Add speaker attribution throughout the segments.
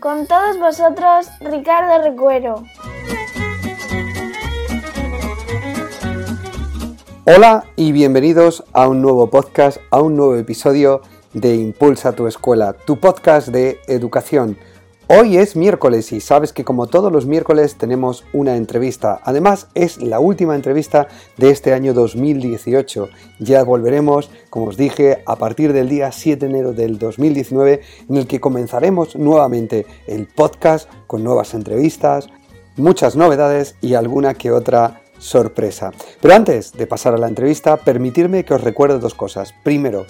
Speaker 1: Con todos vosotros, Ricardo Recuero.
Speaker 2: Hola y bienvenidos a un nuevo podcast, a un nuevo episodio de Impulsa tu escuela, tu podcast de educación. Hoy es miércoles y sabes que como todos los miércoles tenemos una entrevista. Además es la última entrevista de este año 2018. Ya volveremos, como os dije, a partir del día 7 de enero del 2019 en el que comenzaremos nuevamente el podcast con nuevas entrevistas, muchas novedades y alguna que otra sorpresa. Pero antes de pasar a la entrevista, permitirme que os recuerde dos cosas. Primero,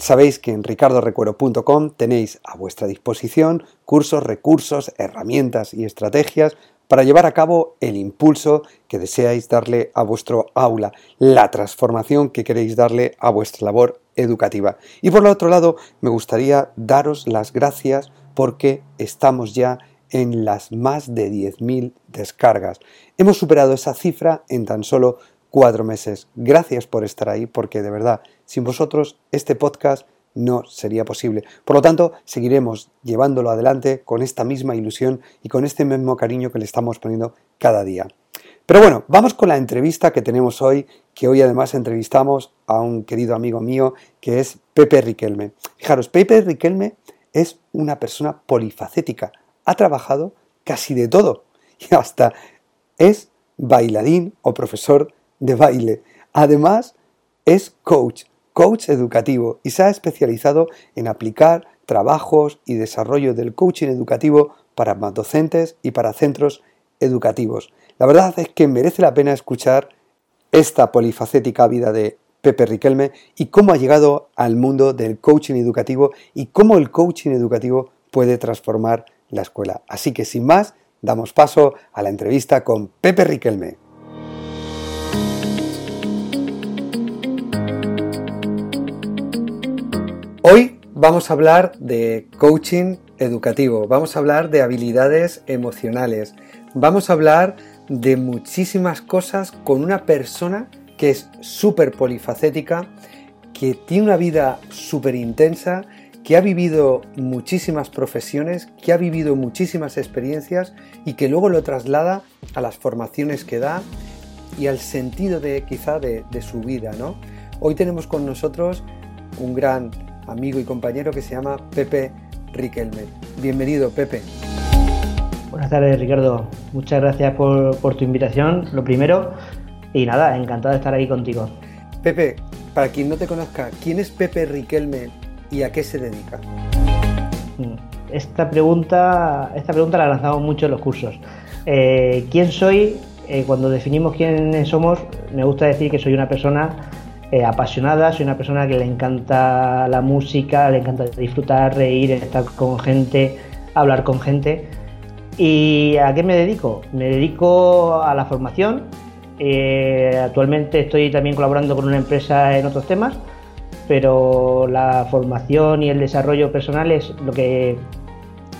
Speaker 2: sabéis que en ricardorecuero.com tenéis a vuestra disposición cursos, recursos, herramientas y estrategias para llevar a cabo el impulso que deseáis darle a vuestro aula, la transformación que queréis darle a vuestra labor educativa. Y por el otro lado, me gustaría daros las gracias porque estamos ya en las más de 10.000 descargas. Hemos superado esa cifra en tan solo cuatro meses. Gracias por estar ahí, porque de verdad, sin vosotros este podcast no sería posible. Por lo tanto, seguiremos llevándolo adelante con esta misma ilusión y con este mismo cariño que le estamos poniendo cada día. Pero bueno, vamos con la entrevista que tenemos hoy, que hoy además entrevistamos a un querido amigo mío que es Pepe Riquelme. Fijaros, Pepe Riquelme es una persona polifacética, ha trabajado casi de todo y hasta es bailarín o profesor de baile. Además, es coach, coach educativo y se ha especializado en aplicar trabajos y desarrollo del coaching educativo para docentes y para centros educativos. La verdad es que merece la pena escuchar esta polifacética vida de Pepe Riquelme y cómo ha llegado al mundo del coaching educativo y cómo el coaching educativo puede transformar la escuela. Así que sin más, damos paso a la entrevista con Pepe Riquelme. Hoy vamos a hablar de coaching educativo, vamos a hablar de habilidades emocionales, vamos a hablar de muchísimas cosas con una persona que es súper polifacética, que tiene una vida súper intensa que ha vivido muchísimas profesiones, que ha vivido muchísimas experiencias y que luego lo traslada a las formaciones que da y al sentido de quizá de, su vida. ¿no? Hoy tenemos con nosotros un gran amigo y compañero que se llama Pepe Riquelme. Bienvenido, Pepe.
Speaker 3: Buenas tardes, Ricardo. Muchas gracias por, por tu invitación, lo primero. Y nada, encantado de estar ahí contigo.
Speaker 2: Pepe, para quien no te conozca, ¿quién es Pepe Riquelme y a qué se dedica?
Speaker 3: Mm, esta pregunta, esta pregunta la lanzamos mucho en los cursos. Eh, ¿Quién soy? Eh, cuando definimos quiénes somos, me gusta decir que soy una persona eh, apasionada, soy una persona que le encanta la música, le encanta disfrutar, reír, estar con gente, hablar con gente. ¿Y a qué me dedico? Me dedico a la formación. actualmente estoy también colaborando con una empresa en otros temas pero la formación y el desarrollo personal es lo que,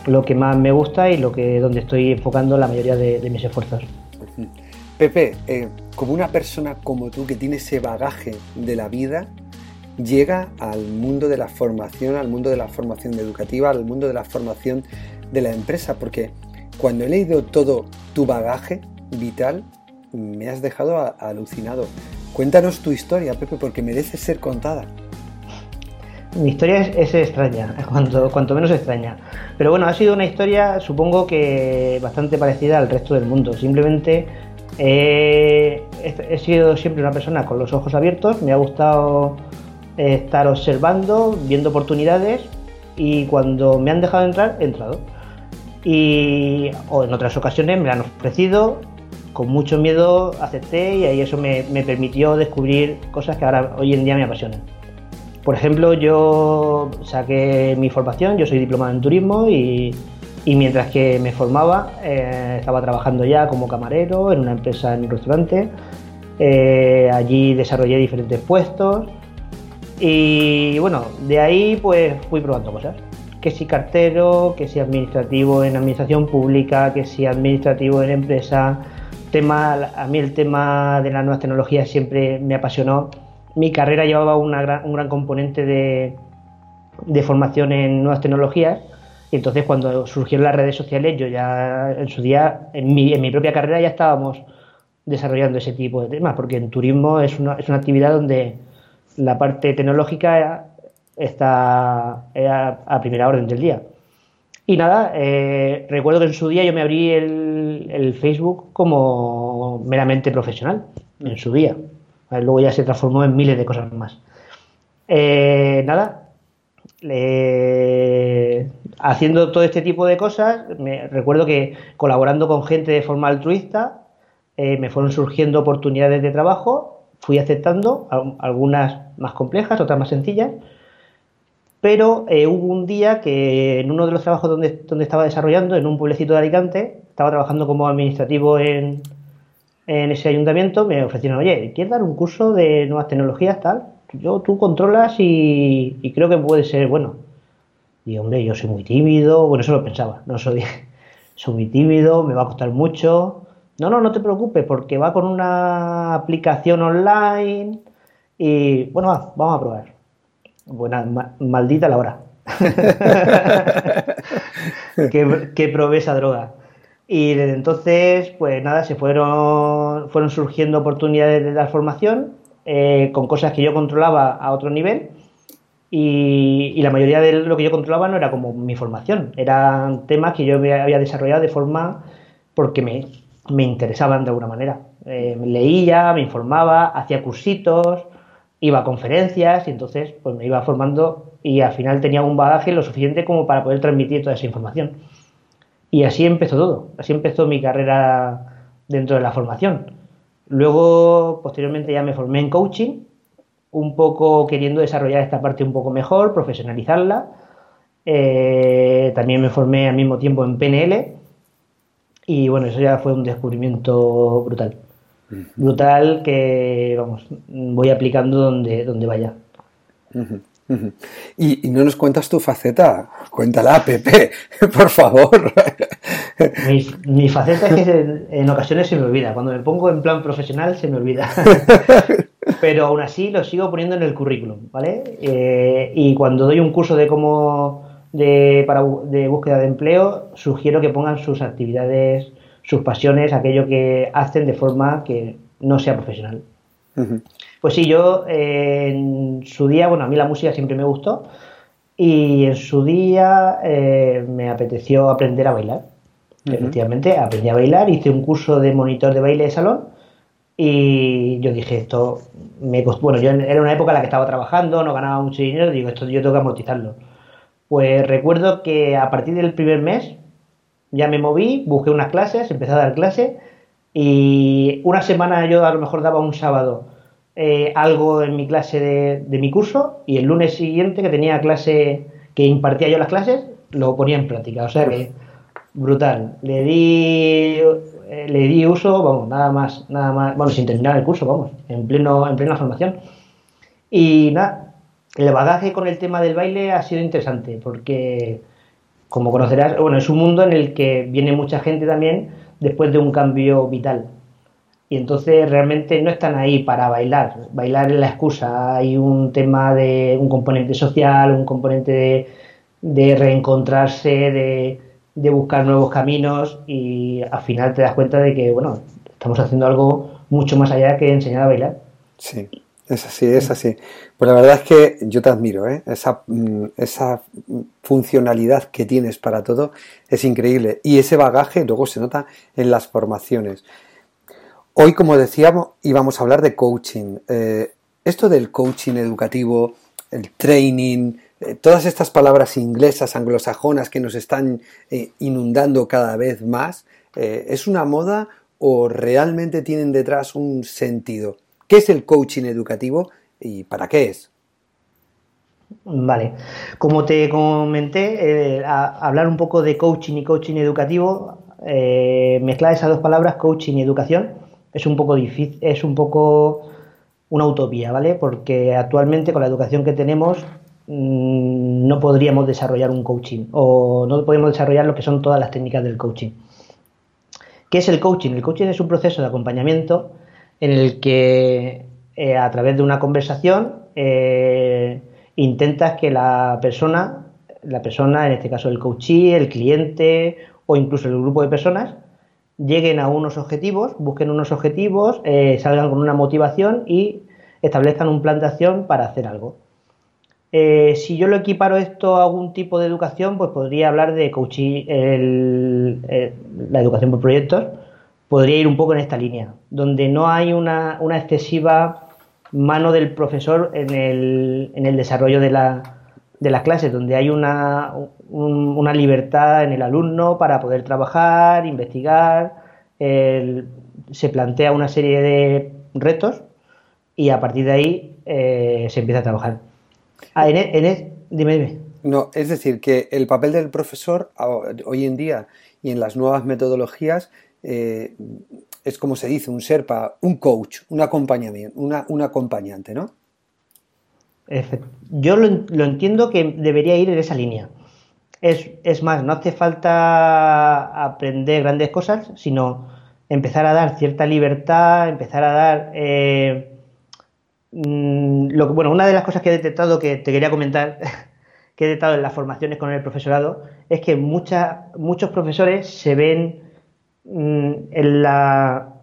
Speaker 3: lo que más me gusta y lo que donde estoy enfocando la mayoría de, mis esfuerzos.
Speaker 2: Pepe, eh, como una persona como tú que tiene ese bagaje de la vida, llega al mundo de la formación, al mundo de la formación educativa, al mundo de la formación de la empresa, porque cuando he leído todo tu bagaje vital, me has dejado alucinado. Cuéntanos tu historia, Pepe, porque merece ser contada.
Speaker 3: Mi historia es, extraña, cuanto, cuanto, menos extraña. Pero bueno, ha sido una historia, supongo que bastante parecida al resto del mundo. Simplemente he, sido siempre una persona con los ojos abiertos, me ha gustado estar observando, viendo oportunidades y cuando me han dejado entrar, he entrado. Y o en otras ocasiones me la han ofrecido, con mucho miedo acepté y ahí eso me, me permitió descubrir cosas que ahora hoy en día me apasionan. Por ejemplo, yo saqué mi formación, yo soy diplomado en turismo y, mientras que me formaba eh, estaba trabajando ya como camarero en una empresa en un restaurante. Eh, allí desarrollé diferentes puestos y bueno, de ahí pues fui probando cosas. Que si cartero, que si administrativo en administración pública, que si administrativo en empresa. Tema, a mí el tema de las nuevas tecnologías siempre me apasionó mi carrera llevaba un gran componente de, formación en nuevas tecnologías y entonces cuando surgieron las redes sociales yo ya en su día, en mi, en mi propia carrera ya estábamos desarrollando ese tipo de temas, porque en turismo es una, es una actividad donde la parte tecnológica está a, primera orden del día. Y nada, eh, recuerdo que en su día yo me abrí el, Facebook como meramente profesional, en su día. Luego ya se transformó en miles de cosas más. Eh, nada, haciendo todo este tipo de cosas, me recuerdo que colaborando con gente de forma altruista, eh, me fueron surgiendo oportunidades de trabajo, fui aceptando, algunas más complejas, otras más sencillas, pero eh, hubo un día que en uno de los trabajos donde, donde estaba desarrollando, en un pueblecito de Alicante, estaba trabajando como administrativo en, en ese ayuntamiento me ofrecieron, oye, ¿quieres dar un curso de nuevas tecnologías tal? Yo, tú controlas y, creo que puede ser bueno. Y hombre, yo soy muy tímido, bueno, eso lo pensaba, no soy, soy muy tímido, me va a costar mucho. No, no, no te preocupes, porque va con una aplicación online y bueno, vamos a probar. Buena, maldita la hora. que, que probé esa droga. Y desde entonces, pues nada, se fueron, fueron surgiendo oportunidades de dar formación eh, con cosas que yo controlaba a otro nivel. Y, la mayoría de lo que yo controlaba no era como mi formación, eran temas que yo había desarrollado de forma porque me, me interesaban de alguna manera. Eh, leía, me informaba, hacía cursitos, iba a conferencias y entonces pues me iba formando y al final tenía un bagaje lo suficiente como para poder transmitir toda esa información. Y así empezó todo, así empezó mi carrera dentro de la formación. Luego, posteriormente, ya me formé en coaching, un poco queriendo desarrollar esta parte un poco mejor, profesionalizarla. Eh, también me formé al mismo tiempo en PNL y bueno, eso ya fue un descubrimiento brutal. Brutal que, vamos, voy aplicando donde, donde vaya.
Speaker 2: Y, no nos cuentas tu faceta, cuéntala, Pepe, por favor.
Speaker 3: Mi, faceta es que en, ocasiones se me olvida, cuando me pongo en plan profesional se me olvida. Pero aún así lo sigo poniendo en el currículum, ¿vale? Eh, y cuando doy un curso de cómo de, para, de búsqueda de empleo, sugiero que pongan sus actividades, sus pasiones, aquello que hacen de forma que no sea profesional. Pues sí, yo eh, en su día, bueno, a mí la música siempre me gustó y en su día eh, me apeteció aprender a bailar. Efectivamente, aprendí a bailar, hice un curso de monitor de baile de salón y yo dije, esto me costó, bueno, yo era una época en la que estaba trabajando, no ganaba mucho dinero, digo, esto yo tengo que amortizarlo. Pues recuerdo que a partir del primer mes ya me moví, busqué unas clases, empecé a dar clases y una semana yo a lo mejor daba un sábado eh, algo en mi clase de, mi curso y el lunes siguiente que tenía clase, que impartía yo las clases, lo ponía en práctica. O sea que brutal. Le di, eh, le di uso, vamos, nada más, nada más, bueno, sin terminar el curso, vamos, en pleno, en plena formación. Y nada, el bagaje con el tema del baile ha sido interesante porque, como conocerás, bueno, es un mundo en el que viene mucha gente también después de un cambio vital y entonces realmente no están ahí para bailar. Bailar es la excusa. Hay un tema de un componente social, un componente de, reencontrarse, de, de, buscar nuevos caminos y al final te das cuenta de que, bueno, estamos haciendo algo mucho más allá que enseñar a bailar.
Speaker 2: Sí. Es así, es así. Pues la verdad es que yo te admiro, ¿eh? esa, mm, esa funcionalidad que tienes para todo es increíble. Y ese bagaje luego se nota en las formaciones. Hoy, como decíamos, íbamos a hablar de coaching. Eh, esto del coaching educativo, el training, eh, todas estas palabras inglesas, anglosajonas que nos están eh, inundando cada vez más, ¿es una moda o realmente tienen detrás un sentido? ¿Qué es el coaching educativo y para qué es?
Speaker 3: Vale. Como te comenté, hablar un poco de coaching y coaching educativo, mezclar esas dos palabras, coaching y educación, es un poco difícil, es un poco una utopía, ¿vale? Porque actualmente con la educación que tenemos mm, no podríamos desarrollar un coaching o no podemos desarrollar lo que son todas las técnicas del coaching. ¿Qué es el coaching? El coaching es un proceso de acompañamiento en el que eh, a través de una conversación eh, intentas que la persona, la persona, en este caso el coachee, el cliente o incluso el grupo de personas, lleguen a unos objetivos, busquen unos objetivos, eh, salgan con una motivación y establezcan un plan de acción para hacer algo. Eh, si yo lo equiparo esto a algún tipo de educación, pues podría hablar de coaching, la educación por proyectos, podría ir un poco en esta línea, donde no hay una, excesiva mano del profesor en el, en el desarrollo de la, de las clases, donde hay una, una libertad en el alumno para poder trabajar, investigar, se plantea una serie de retos y a partir de ahí eh, se empieza a trabajar. Ah, e, e, dime, dime.
Speaker 2: No, es decir, que el papel del profesor hoy en día y en las nuevas metodologías eh, es como se dice, un serpa, un coach, un acompañamiento, una, un acompañante, ¿no?
Speaker 3: Yo lo, entiendo que debería ir en esa línea. Es, más, no hace falta aprender grandes cosas, sino empezar a dar cierta libertad, empezar a dar... Eh, mm, bueno, una de las cosas que he detectado que te quería comentar, que he detectado en las formaciones con el profesorado, es que muchos profesores se ven mm, en la...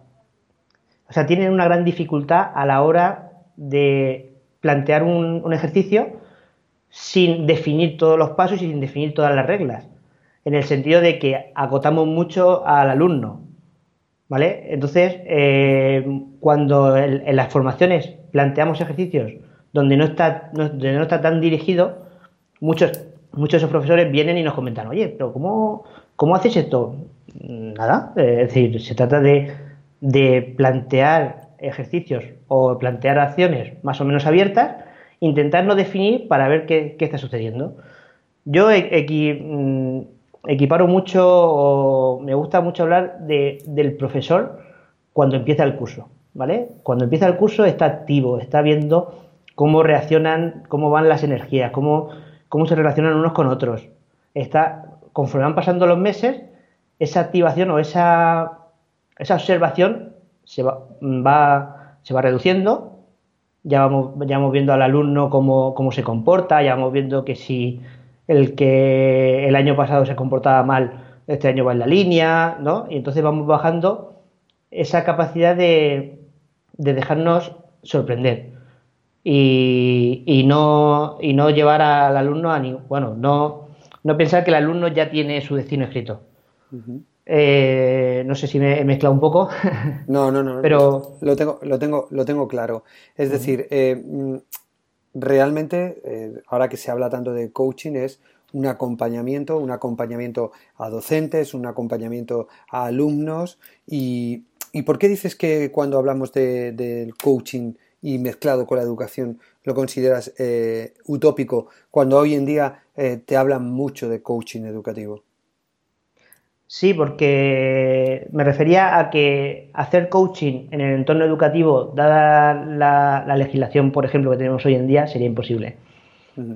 Speaker 3: O sea, tienen una gran dificultad a la hora de plantear un, ejercicio sin definir todos los pasos y sin definir todas las reglas, en el sentido de que agotamos mucho al alumno. ¿Vale? Entonces, eh, cuando en, las formaciones planteamos ejercicios donde no está, no, no está tan dirigido, muchos, muchos de esos profesores vienen y nos comentan, oye, pero ¿cómo, cómo haces esto? Nada, es decir, se trata de, de plantear ejercicios o plantear acciones más o menos abiertas, intentar no definir para ver qué, está sucediendo. Yo mm, equiparo mucho, o me gusta mucho hablar del profesor cuando empieza el curso, ¿vale? Cuando empieza el curso está activo, está viendo cómo reaccionan, cómo van las energías, cómo, cómo se relacionan unos con otros. Está, conforme van pasando los meses, esa activación o esa, esa observación se va, se va reduciendo, ya vamos, ya vamos viendo al alumno cómo, se comporta, ya vamos viendo que si el que el año pasado se comportaba mal, este año va en la línea, ¿no? Y entonces vamos bajando esa capacidad de, de dejarnos sorprender y, no, y no llevar al alumno a ni, bueno, no, no pensar que el alumno ya tiene su destino escrito. Eh, no sé si me he mezclado un poco.
Speaker 2: No, no, no. Pero lo tengo, lo tengo, lo tengo claro. Es decir, eh, mm, realmente, eh, ahora que se habla tanto de coaching, es un acompañamiento, un acompañamiento a docentes, un acompañamiento a alumnos. ¿Y, por qué dices que cuando hablamos del coaching y mezclado con la educación lo consideras utópico, cuando hoy en día te hablan mucho de coaching educativo?
Speaker 3: Sí, porque me refería a que hacer coaching en el entorno educativo, dada la, legislación, por ejemplo, que tenemos hoy en día, sería imposible.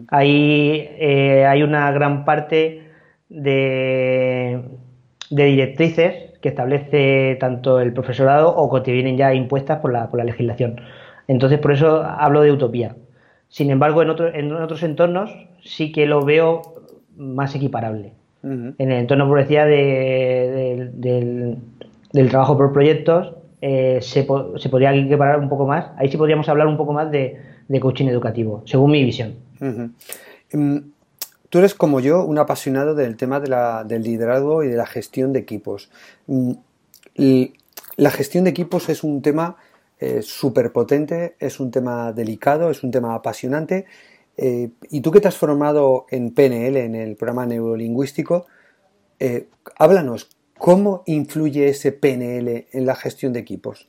Speaker 3: Ahí eh, hay una gran parte de, directrices que establece tanto el profesorado o que te vienen ya impuestas por la, por la legislación. Entonces, por eso hablo de utopía. Sin embargo, en, en otros entornos sí que lo veo más equiparable en el entorno, por decía, del, trabajo por proyectos, eh, se, se, podría equiparar un poco más. Ahí sí podríamos hablar un poco más de, coaching educativo, según mi visión.
Speaker 2: Em, tú eres como yo un apasionado del tema del liderazgo y de la gestión de equipos. Mm, la gestión de equipos es un tema eh, súper potente, es un tema delicado, es un tema apasionante eh, y tú que te has formado en PNL, en el programa neurolingüístico, eh, háblanos, ¿cómo influye ese PNL en la gestión de equipos?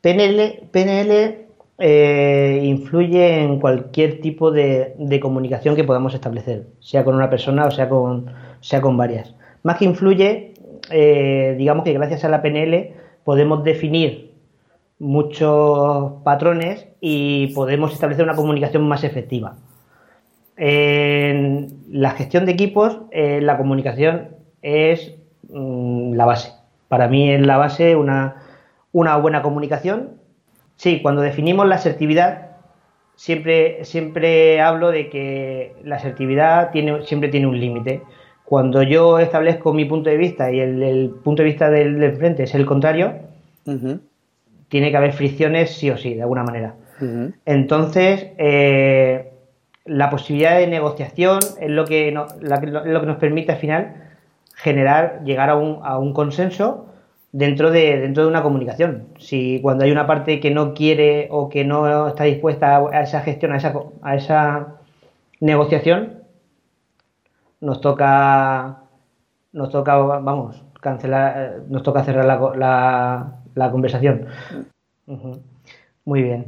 Speaker 3: PNL, PNL eh, influye en cualquier tipo de, comunicación que podamos establecer, sea con una persona o sea con, sea con varias. Más que influye, digamos que gracias a la PNL podemos definir muchos patrones y podemos establecer una comunicación más efectiva. En la gestión de equipos, eh, la comunicación es mm, la base. Para mí es la base una, una buena comunicación Sí, cuando definimos la asertividad, siempre, siempre hablo de que la asertividad tiene, siempre tiene un límite. Cuando yo establezco mi punto de vista y el, punto de vista del, frente es el contrario, tiene que haber fricciones sí o sí, de alguna manera. Entonces, eh, la posibilidad de negociación es lo que, lo que nos permite al final generar, llegar a un, a un consenso dentro de, dentro de una comunicación. Si cuando hay una parte que no quiere o que no está dispuesta a esa gestión, a esa, a esa negociación, nos toca, nos toca, vamos, cancelar, nos toca cerrar la, la, conversación. Muy bien.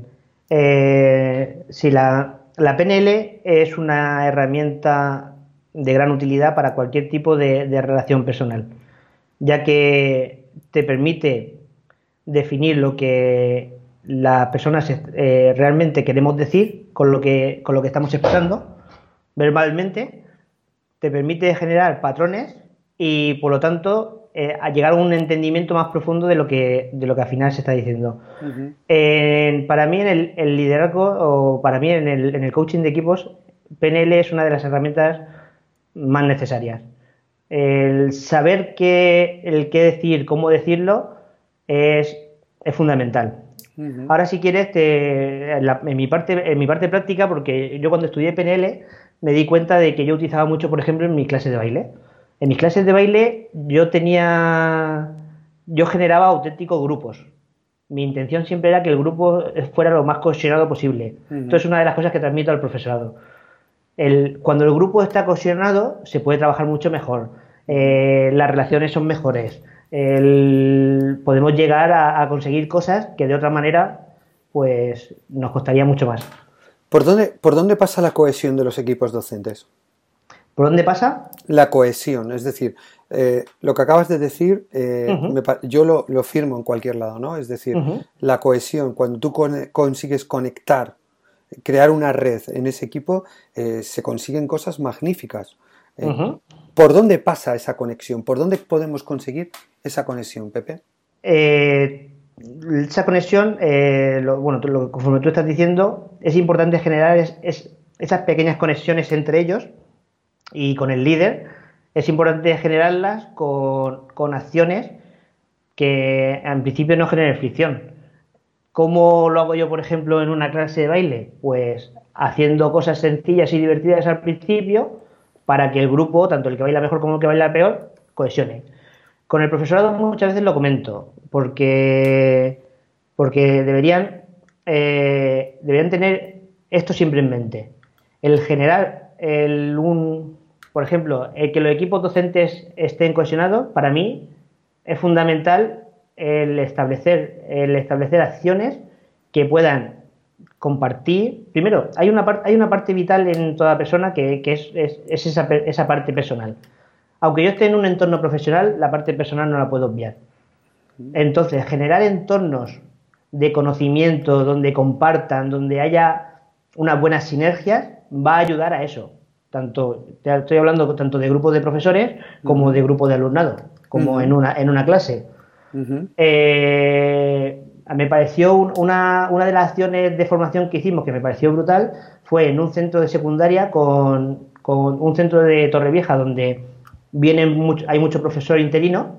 Speaker 3: Eh, si la, la PNL es una herramienta de gran utilidad para cualquier tipo de, de relación personal, ya que te permite definir lo que las personas eh, realmente queremos decir con lo, que, con lo que estamos expresando verbalmente, te permite generar patrones y por lo tanto eh, llegar a un entendimiento más profundo de lo que, de lo que al final se está diciendo. para mí en el, liderazgo o para mí en el, en el coaching de equipos, PNL es una de las herramientas más necesarias el saber qué, el qué decir, cómo decirlo, es, es fundamental. Ahora, si quieres, en, mi parte, en mi parte práctica, porque yo cuando estudié PNL me di cuenta de que yo utilizaba mucho, por ejemplo, en mis clases de baile. En mis clases de baile yo tenía, yo generaba auténticos grupos. Mi intención siempre era que el grupo fuera lo más cohesionado posible. Entonces, es una de las cosas que transmito al profesorado cuando el grupo está cohesionado, se puede trabajar mucho mejor. Eh, las relaciones son mejores. podemos llegar a, conseguir cosas que de otra manera pues nos costaría mucho más.
Speaker 2: ¿Por dónde, ¿Por dónde pasa la cohesión de los equipos docentes?
Speaker 3: ¿Por dónde pasa?
Speaker 2: La cohesión, es decir, eh, lo que acabas de decir, eh, yo lo, firmo en cualquier lado, ¿no? Es decir, la cohesión, cuando tú consigues conectar crear una red en ese equipo, eh, se consiguen cosas magníficas. ¿Por dónde pasa esa conexión? ¿Por dónde podemos conseguir esa conexión, Pepe?
Speaker 3: Esa conexión, bueno, conforme tú estás diciendo, es importante generar esas pequeñas conexiones entre ellos y con el líder. Es importante generarlas con, con acciones que en principio no generen fricción. ¿Cómo lo hago yo, por ejemplo, en una clase de baile? Pues haciendo cosas sencillas y divertidas al principio para que el grupo, tanto el que baila mejor como el que baila peor, cohesione. Con el profesorado muchas veces lo comento, porque, porque deberían, eh, deberían tener esto siempre en mente. El generar el, un, por ejemplo, el que los equipos docentes estén cohesionados, para mí es fundamental el establecer, acciones que puedan compartir. Primero, hay una, parte hay una parte vital en toda persona que, es, esa, esa, parte personal. Aunque yo esté en un entorno profesional, la parte personal no la puedo obviar. Entonces, generar entornos de conocimiento donde compartan, donde haya unas buenas sinergias, va a ayudar a eso. Tanto, estoy hablando tanto de grupos de profesores como de grupos de alumnado, como en, una, en una clase. Eh, me pareció una, una, de las acciones de formación que hicimos que me pareció brutal fue en un centro de secundaria con, con un centro de Torrevieja donde vienen mucho, hay mucho profesor interino.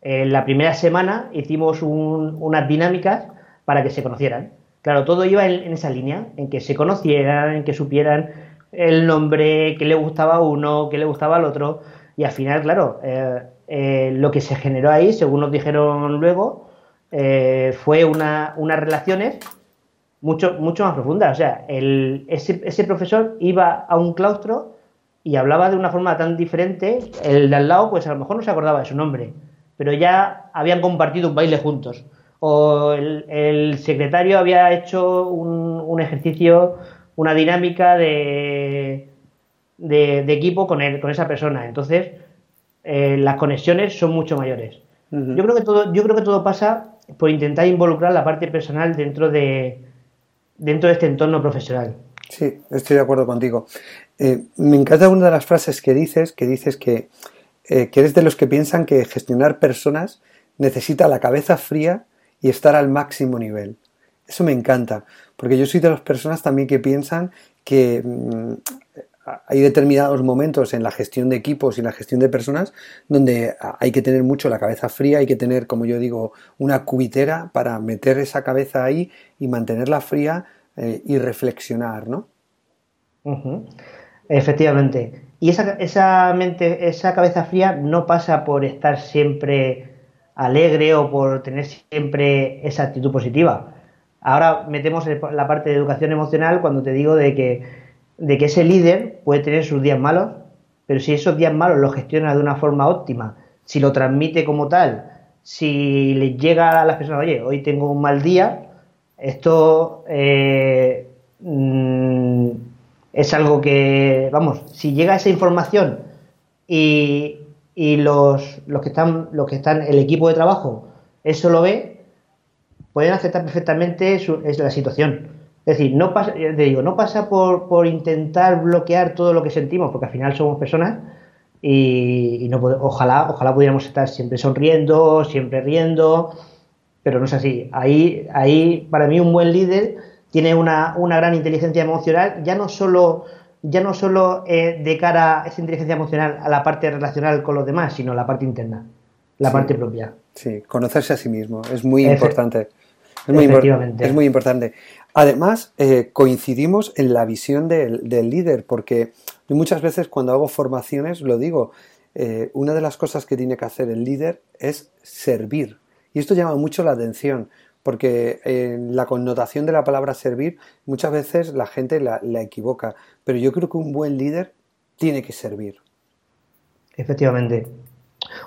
Speaker 3: En la primera semana hicimos unas dinámicas para que se conocieran. Claro, todo iba en, esa línea, en que se conocieran, en que supieran el nombre, qué le gustaba a uno, qué le gustaba al otro. Y al final, claro, eh, eh, lo que se generó ahí, según nos dijeron luego, eh, fue una, unas relaciones mucho, mucho más profundas. O sea, el, ese, ese, profesor iba a un claustro y hablaba de una forma tan diferente, el de al lado, pues a lo mejor no se acordaba de su nombre, pero ya habían compartido un baile juntos, O el, secretario había hecho un, ejercicio, una dinámica de, de, equipo con, con esa persona. Entonces, eh, las conexiones son mucho mayores. yo, creo que todo, yo creo que todo pasa por intentar involucrar la parte personal dentro de, dentro de este entorno profesional.
Speaker 2: Sí, estoy de acuerdo contigo. Eh, me encanta una de las frases que dices, que dices que, eh, que eres de los que piensan que gestionar personas necesita la cabeza fría y estar al máximo nivel. Eso me encanta, porque yo soy de las personas también que piensan que mm, hay determinados momentos en la gestión de equipos y la gestión de personas donde hay que tener mucho la cabeza fría, hay que tener, como yo digo, una cubitera para meter esa cabeza ahí y mantenerla fría eh, y reflexionar, ¿no?
Speaker 3: Efectivamente. Y esa, esa mente, esa cabeza fría no pasa por estar siempre alegre o por tener siempre esa actitud positiva. Ahora metemos la parte de educación emocional cuando te digo de que, de que ese líder puede tener sus días malos, pero si esos días malos los gestiona de una forma óptima, si lo transmite como tal, si le llega a las personas, oye, hoy tengo un mal día, esto eh, mm, es algo que, vamos, si llega esa información y, y los, los, que están, los que están, el equipo de trabajo, eso lo ve, pueden aceptar perfectamente es la situación. Es decir, no pasa, te digo, no pasa por, por, intentar bloquear todo lo que sentimos, porque al final somos personas y, y no ojalá, ojalá pudiéramos estar siempre sonriendo, siempre riendo, pero no es así. Ahí, ahí para mí un buen líder tiene una, gran inteligencia emocional, ya no solo, ya no solo eh, de cara a esa inteligencia emocional a la parte relacional con los demás, sino la parte interna, la parte propia.
Speaker 2: Sí, conocerse a sí mismo es muy importante. Es muy, es muy importante. Además, eh, coincidimos en la visión del, líder, porque muchas veces cuando hago formaciones lo digo, eh, una de las cosas que tiene que hacer el líder es servir, y esto llama mucho la atención, porque en la connotación de la palabra servir muchas veces la gente la, equivoca, pero yo creo que un buen líder tiene que servir.
Speaker 3: Efectivamente.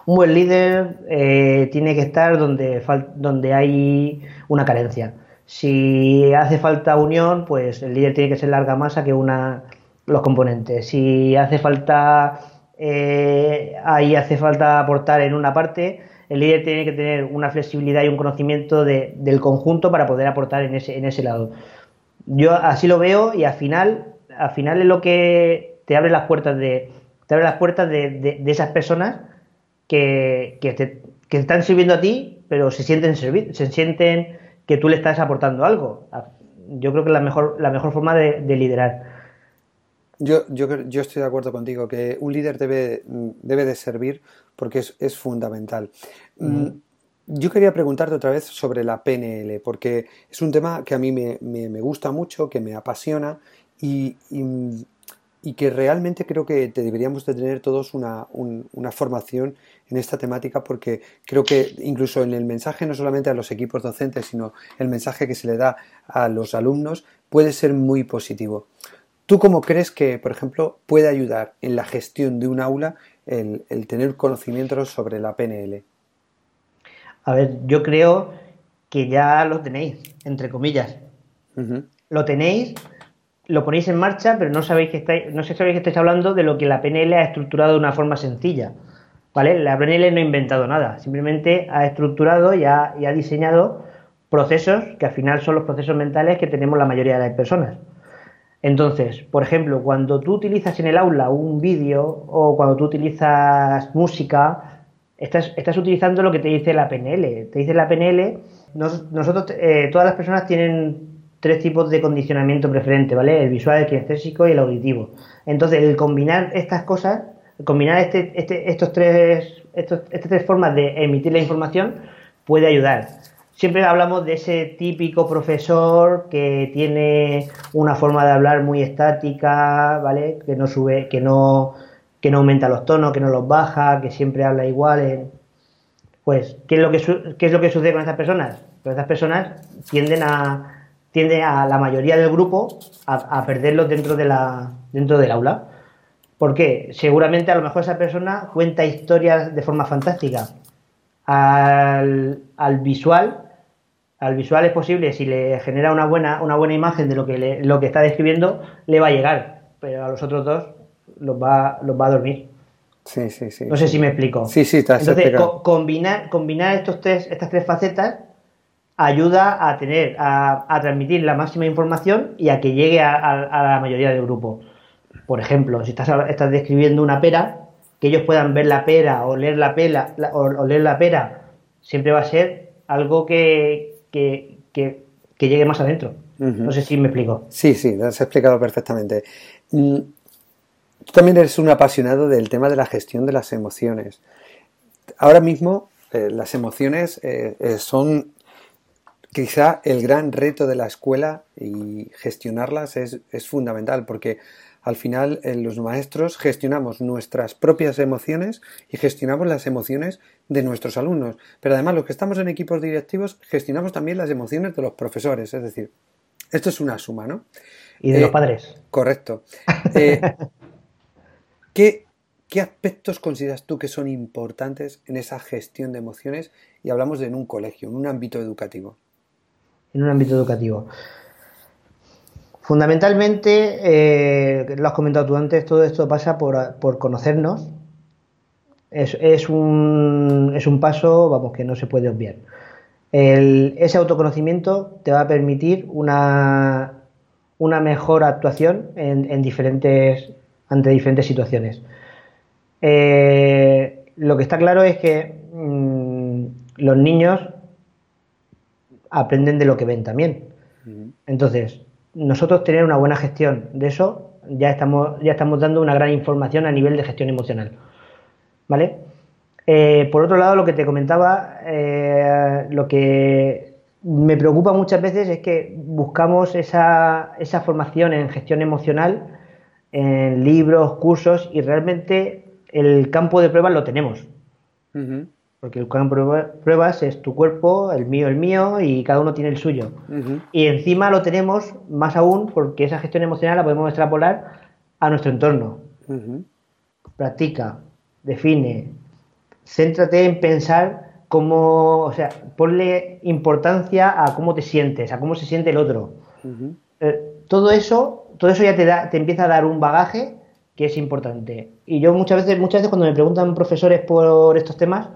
Speaker 3: Un buen líder eh, tiene que estar donde, donde hay una carencia. Si hace falta unión, pues el líder tiene que ser larga masa que una los componentes. Si hace falta eh, ahí hace falta aportar en una parte, el líder tiene que tener una flexibilidad y un conocimiento del conjunto para poder aportar en ese, en ese lado. Yo así lo veo y al final, al final es lo que te abre las puertas de, te abre las puertas de, esas personas que, que, te, están sirviendo a ti, pero se sienten servir, se sienten que tú le estás aportando algo. Yo creo que es la mejor, la mejor forma de, liderar.
Speaker 2: Yo, yo, yo, estoy de acuerdo contigo, que un líder debe, debe de servir porque es, fundamental. Mm, yo quería preguntarte otra vez sobre la PNL, porque es un tema que a mí me, gusta mucho, que me apasiona y, que realmente creo que deberíamos de tener todos una, una, formación en esta temática, porque creo que incluso en el mensaje, no solamente a los equipos docentes, sino el mensaje que se le da a los alumnos, puede ser muy positivo. ¿Tú cómo crees que, por ejemplo, puede ayudar en la gestión de un aula el, tener conocimientos sobre la PNL?
Speaker 3: A ver, yo creo que ya lo tenéis, entre comillas. Lo tenéis, lo ponéis en marcha, pero no sabéis que estáis, no sé sabéis que estáis hablando de lo que la PNL ha estructurado de una forma sencilla. ¿Vale? La PNL no ha inventado nada, simplemente ha estructurado y ha diseñado procesos que al final son los procesos mentales que tenemos la mayoría de las personas. Entonces, por ejemplo, cuando tú utilizas en el aula un vídeo o cuando tú utilizas música, estás, estás utilizando lo que te dice la PNL. Te dice la PNL, nosotros, eh, todas las personas tienen tres tipos de condicionamiento preferente, ¿vale? El visual, el kinestésico y el auditivo. Entonces, el combinar estas cosas, combinar este, este, estos tres, estos, estas tres formas de emitir la información puede ayudar siempre hablamos de ese típico profesor que tiene una forma de hablar muy estática, ¿vale? Que no sube, que no, que no aumenta los tonos, que no los baja, que siempre habla igual. Pues, ¿qué es lo que, es lo que sucede con estas personas? Pues estas personas tienden a, tienden a la mayoría del grupo a, a perderlos dentro, de la, dentro del aula. ¿Por qué? Seguramente a lo mejor esa persona cuenta historias de forma fantástica. Al, al visual al visual es posible, si le genera una buena, una buena imagen de lo que, lo que está describiendo, le va a llegar, pero a los otros dos los va, los va a dormir.
Speaker 2: Sí, sí, sí.
Speaker 3: No sé si me explico.
Speaker 2: Sí, sí, te has
Speaker 3: Entonces, combinar, combinar estos tres, estas tres facetas ayuda a tener, a, transmitir la máxima información y a que llegue a, la mayoría del grupo. Por ejemplo, si estás, estás describiendo una pera, que ellos puedan ver la pera o leer la, pera, o, leer la pera, siempre va a ser algo que, que, llegue más adentro. No sé si me explico.
Speaker 2: Sí, sí, lo has explicado perfectamente. Mm, tú también eres un apasionado del tema de la gestión de las emociones. Ahora mismo eh, las emociones eh, eh, son quizá el gran reto de la escuela y gestionarlas es, fundamental porque al final los maestros gestionamos nuestras propias emociones y gestionamos las emociones de nuestros alumnos. Pero además los que estamos en equipos directivos gestionamos también las emociones de los profesores. Es decir, esto es una suma, ¿no?
Speaker 3: Y de los padres.
Speaker 2: Correcto. ¿Qué, aspectos consideras tú que son importantes en esa gestión de emociones? Y hablamos de en un colegio, en un ámbito educativo.
Speaker 3: En un ámbito educativo. Fundamentalmente, eh, lo has comentado tú antes, todo esto pasa por, conocernos. Es, un, es, un, paso, vamos, que no se puede obviar. ese autoconocimiento te va a permitir una, una mejor actuación en diferentes ante diferentes situaciones. Eh, lo que está claro es que mm, los niños aprenden de lo que ven también. Entonces, nosotros tener una buena gestión de eso, ya estamos, ya estamos dando una gran información a nivel de gestión emocional. ¿Vale? Eh, por otro lado, lo que te comentaba, eh, lo que me preocupa muchas veces es que buscamos esa, esa formación en gestión emocional en libros, cursos y realmente el campo de pruebas lo tenemos. Porque el de pruebas es tu cuerpo, el mío, el mío y cada uno tiene el suyo. Y encima lo tenemos más aún porque esa gestión emocional la podemos extrapolar a nuestro entorno. Practica, define, céntrate en pensar cómo, o sea, ponle importancia a cómo te sientes, a cómo se siente el otro. Eh, todo eso todo eso ya te, da, te empieza a dar un bagaje que es importante. Y yo muchas veces, muchas veces cuando me preguntan profesores por estos temas,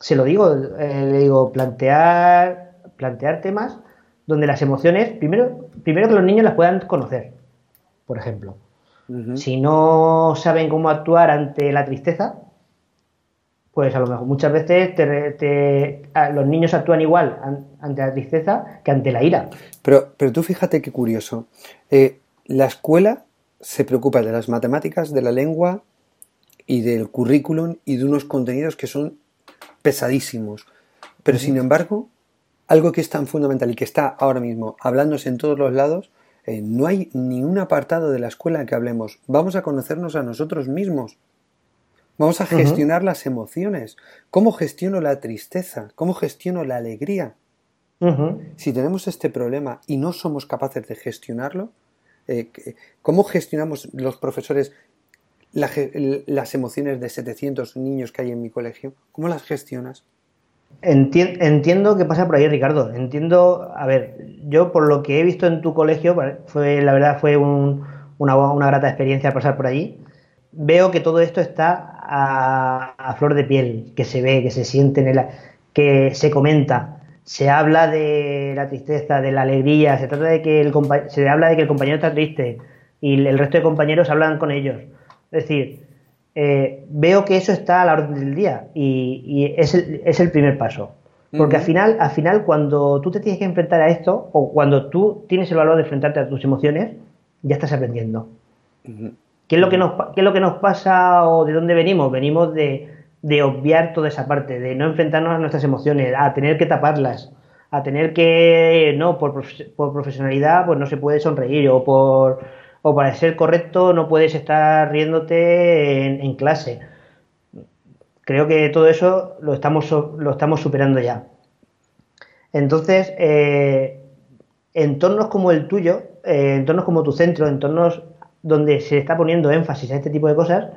Speaker 3: se lo digo, eh, le digo, plantear, plantear temas donde las emociones, primero, primero que los niños las puedan conocer, por ejemplo. Si no saben cómo actuar ante la tristeza, pues a lo mejor muchas veces los niños actúan igual ante la tristeza que ante la ira.
Speaker 2: Pero, pero tú fíjate qué curioso. Eh, la escuela se preocupa de las matemáticas, de la lengua y del currículum y de unos contenidos que son pesadísimos. Pero sin embargo, algo que es tan fundamental y que está ahora mismo hablándose en todos los lados, eh, no hay ni un apartado de la escuela en que hablemos. Vamos a conocernos a nosotros mismos. Vamos a gestionar las emociones. ¿Cómo gestiono la tristeza? ¿Cómo gestiono la alegría? Si tenemos este problema y no somos capaces de gestionarlo, eh, ¿Cómo gestionamos los profesores las emociones de 700 niños que hay en mi colegio? ¿Cómo las gestionas?
Speaker 3: entiendo que pasa por ahí, Ricardo. Entiendo, a ver, yo por lo que he visto en tu colegio, fue la verdad fue una, una, grata experiencia pasar por allí. Veo que todo esto está a, flor de piel, que se ve, que se siente, en el, que se comenta se habla de la tristeza, de la alegría, se trata de que el se habla de que el compañero está triste y el resto de compañeros hablan con ellos. Es decir, eh, veo que eso está a la orden del día y, es, el, primer paso. Porque al, final, al final, cuando tú te tienes que enfrentar a esto, o cuando tú tienes el valor de enfrentarte a tus emociones, ya estás aprendiendo. ¿Qué, es lo que nos, ¿Qué es lo que nos pasa o de dónde venimos? Venimos de, de obviar toda esa parte, de no enfrentarnos a nuestras emociones, a tener que taparlas, a tener que, no, por, por profesionalidad, pues no se puede sonreír, o por o para ser correcto no puedes estar riéndote en, clase. Creo que todo eso lo estamos, lo estamos superando ya. Entonces, eh, entornos como el tuyo, eh, entornos como tu centro, entornos donde se está poniendo énfasis a este tipo de cosas,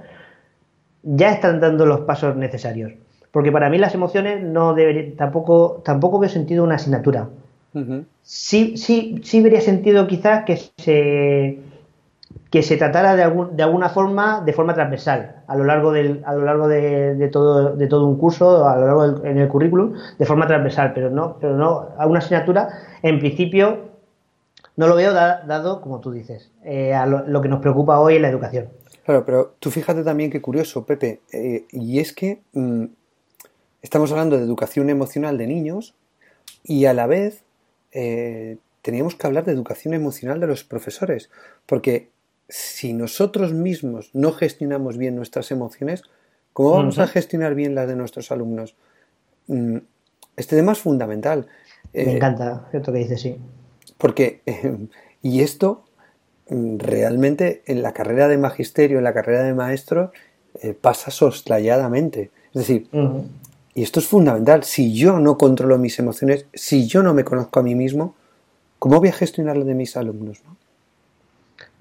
Speaker 3: ya están dando los pasos necesarios. Porque para mí las emociones no deberían, tampoco, tampoco veo sentido una asignatura sí, sí, sí vería sentido quizás que se que se tratara de, algún, de alguna forma, de forma transversal, a lo largo, del, a lo largo de, todo, de todo un curso, a lo largo en el currículum, de forma transversal, pero no, pero no a una asignatura, en principio, no lo veo dado, como tú dices, eh, a lo, que nos preocupa hoy en la educación.
Speaker 2: Claro, pero tú fíjate también qué curioso, Pepe, eh, y es que mm, estamos hablando de educación emocional de niños y a la vez eh, teníamos que hablar de educación emocional de los profesores, porque si nosotros mismos no gestionamos bien nuestras emociones, ¿cómo vamos a gestionar bien las de nuestros alumnos? Mm, este tema es fundamental.
Speaker 3: Me eh, encanta cierto que dices, sí.
Speaker 2: Porque, y esto mm, realmente en la carrera de magisterio, en la carrera de maestro, eh, pasa soslayadamente. Es decir, y esto es fundamental, si yo no controlo mis emociones, si yo no me conozco a mí mismo, ¿cómo voy a gestionar lo de mis alumnos? ¿no?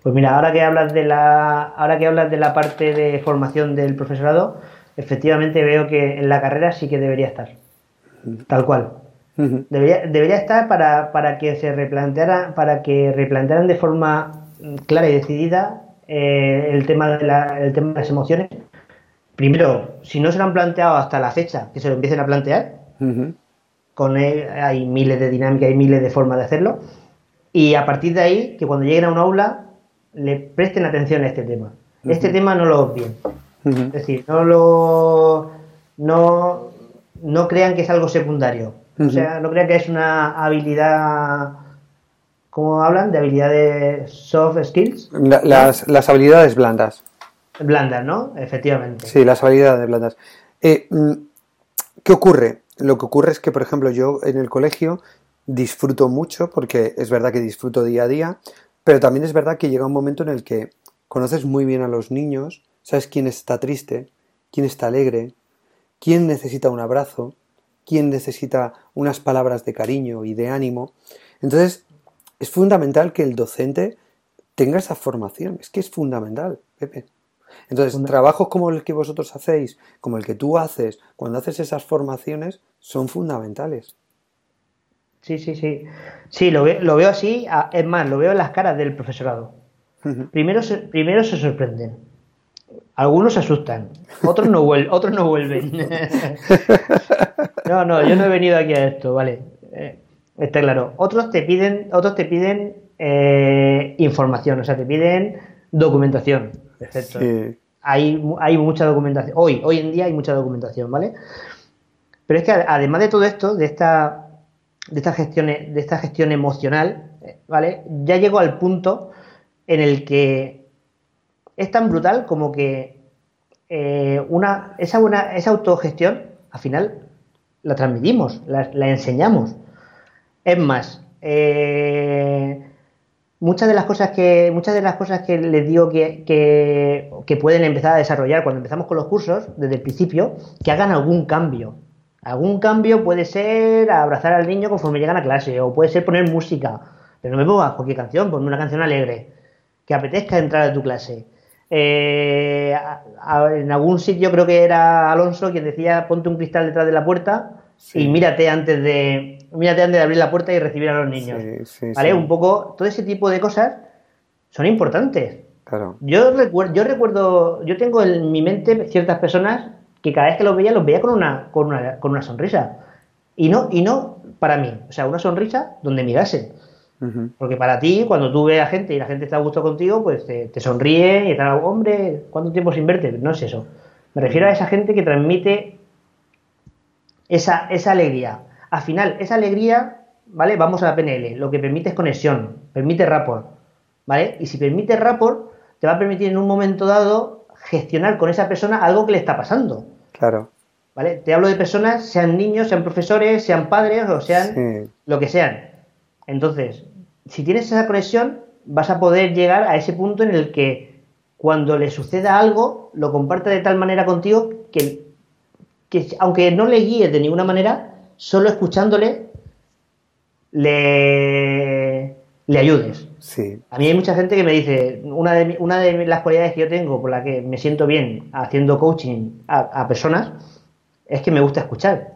Speaker 3: Pues mira, ahora que hablas de la, ahora que hablas de la parte de formación del profesorado, efectivamente veo que en la carrera sí que debería estar. Tal cual. Debería, debería estar para, para que se replanteara, para que replantearan de forma clara y decidida eh, el tema de la, el tema de las emociones. Primero, si no se lo han planteado hasta la fecha, que se lo empiecen a plantear. Con hay miles de dinámicas y miles de formas de hacerlo. Y a partir de ahí, que cuando lleguen a un aula, le presten atención a este tema. Este tema no lo obvien. Es decir, no lo. No, no crean que es algo secundario. O sea, no crean que es una habilidad. ¿Cómo hablan? De habilidades soft skills.
Speaker 2: las, las, habilidades blandas.
Speaker 3: Blandas, ¿no? Efectivamente.
Speaker 2: Sí, las habilidades blandas. Eh, mm, ¿Qué ocurre? Lo que ocurre es que, por ejemplo, yo en el colegio disfruto mucho, porque es verdad que disfruto día a día, pero también es verdad que llega un momento en el que conoces muy bien a los niños, sabes quién está triste, quién está alegre, quién necesita un abrazo, quién necesita unas palabras de cariño y de ánimo. Entonces, es fundamental que el docente tenga esa formación. Es que es fundamental, Pepe. Entonces, trabajos como el que vosotros hacéis, como el que tú haces, cuando haces esas formaciones, son fundamentales.
Speaker 3: Sí, sí, sí. Sí, lo, lo veo así. Es más, lo veo en las caras del profesorado. primero, se, primero se sorprenden. Algunos se asustan. Otros no, otros no vuelven. no, no, yo no he venido aquí a esto, vale. Eh, está claro. Otros te piden, otros te piden eh, información, o sea, te piden documentación. Perfecto. Hay, hay mucha documentación. Hoy, hoy en día hay mucha documentación, ¿vale? Pero es que además de todo esto, de esta de esta gestión, de esta gestión emocional, ¿vale? Ya llego al punto en el que es tan brutal como que eh, una, esa, buena, esa autogestión, al final, la transmitimos, la, enseñamos. Es más, eh, muchas de las cosas que muchas de las cosas que les digo que, que, pueden empezar a desarrollar cuando empezamos con los cursos desde el principio que hagan algún cambio Algún cambio puede ser abrazar al niño conforme llegan a clase, o puede ser poner música, pero no me pongas cualquier canción, ponme una canción alegre, que apetezca entrar a tu clase. Eh, en algún sitio creo que era Alonso quien decía ponte un cristal detrás de la puerta y mírate antes de mírate antes de abrir la puerta y recibir a los niños. ¿Vale? Un poco, todo ese tipo de cosas son importantes.
Speaker 2: Claro.
Speaker 3: Yo recuerdo, yo recuerdo, yo tengo en mi mente ciertas personas que cada vez que los veía, los veía con una, con una, con una sonrisa. Y no, y no para mí, o sea, una sonrisa donde mirasen. Porque para ti, cuando tú ves a gente y la gente está a gusto contigo, pues te, sonríe y está, hombre, ¿cuánto tiempo sin verte? No es eso. Me refiero a esa gente que transmite esa, esa alegría. Al final, esa alegría, ¿vale? Vamos a la PNL, lo que permite es conexión, permite rapport, ¿vale? Y si permite rapport, te va a permitir en un momento dado gestionar con esa persona algo que le está pasando.
Speaker 2: Claro.
Speaker 3: ¿Vale? Te hablo de personas, sean niños, sean profesores, sean padres o sean lo que sean. Entonces, si tienes esa conexión, vas a poder llegar a ese punto en el que cuando le suceda algo, lo comparta de tal manera contigo que, que aunque no le guíes de ninguna manera, solo escuchándole, le, le ayudes. A mí hay mucha gente que me dice, una de, una de las cualidades que yo tengo por la que me siento bien haciendo coaching a, personas es que me gusta escuchar.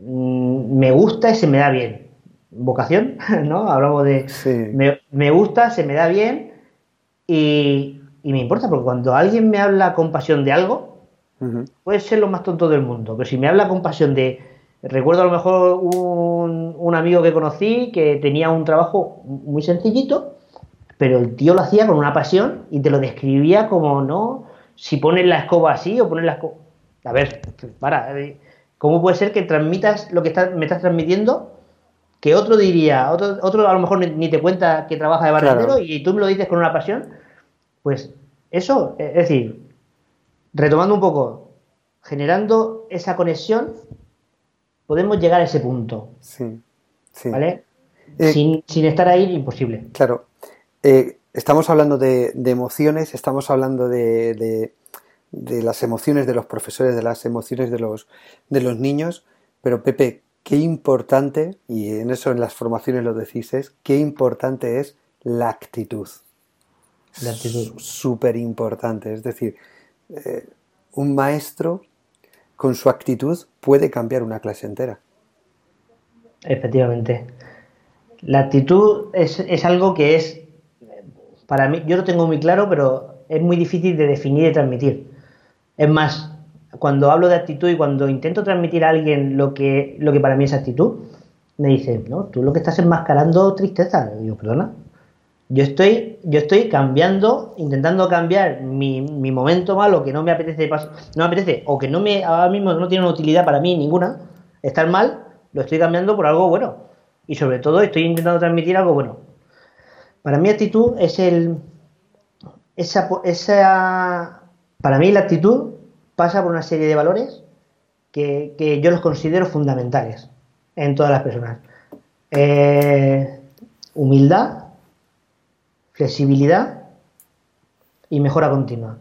Speaker 3: Mm, me gusta y se me da bien. vocación, ¿no? Hablamos de me, gusta, se me da bien y, me importa, porque cuando alguien me habla con pasión de algo, puede ser lo más tonto del mundo, pero si me habla con pasión de, recuerdo a lo mejor un, un amigo que conocí que tenía un trabajo muy sencillito, pero el tío lo hacía con una pasión y te lo describía como, ¿no? Si pones la escoba así o pones la escoba... A ver, para, ¿cómo puede ser que transmitas lo que me estás transmitiendo que otro diría, otro, otro a lo mejor ni, te cuenta que trabaja de barrendero y tú me lo dices con una pasión, pues eso, es decir, retomando un poco, generando esa conexión, podemos llegar a ese punto. Sí, sí. ¿Vale? Eh, sin, estar ahí, imposible.
Speaker 2: Claro. Eh, estamos hablando de, emociones, estamos hablando de, de, las emociones de los profesores, de las emociones de los, de los niños, pero Pepe, qué importante, y en eso en las formaciones lo decís, es qué importante es la actitud. La actitud. Súper importante. Es decir, eh, un maestro con su actitud puede cambiar una clase entera.
Speaker 3: Efectivamente. La actitud es, es algo que es, para mí, yo lo tengo muy claro, pero es muy difícil de definir y transmitir. Es más, cuando hablo de actitud y cuando intento transmitir a alguien lo que, lo que para mí es actitud, me dice, no, tú lo que estás enmascarando tristeza. Y perdona. Yo estoy, yo estoy cambiando, intentando cambiar mi, mi momento malo que no me apetece no me apetece, o que no me, ahora mismo no tiene una utilidad para mí ninguna, estar mal, lo estoy cambiando por algo bueno. Y sobre todo estoy intentando transmitir algo bueno. Para mí actitud es el esa, esa para mí la actitud pasa por una serie de valores que, yo los considero fundamentales en todas las personas. Eh, humildad, flexibilidad y mejora continua.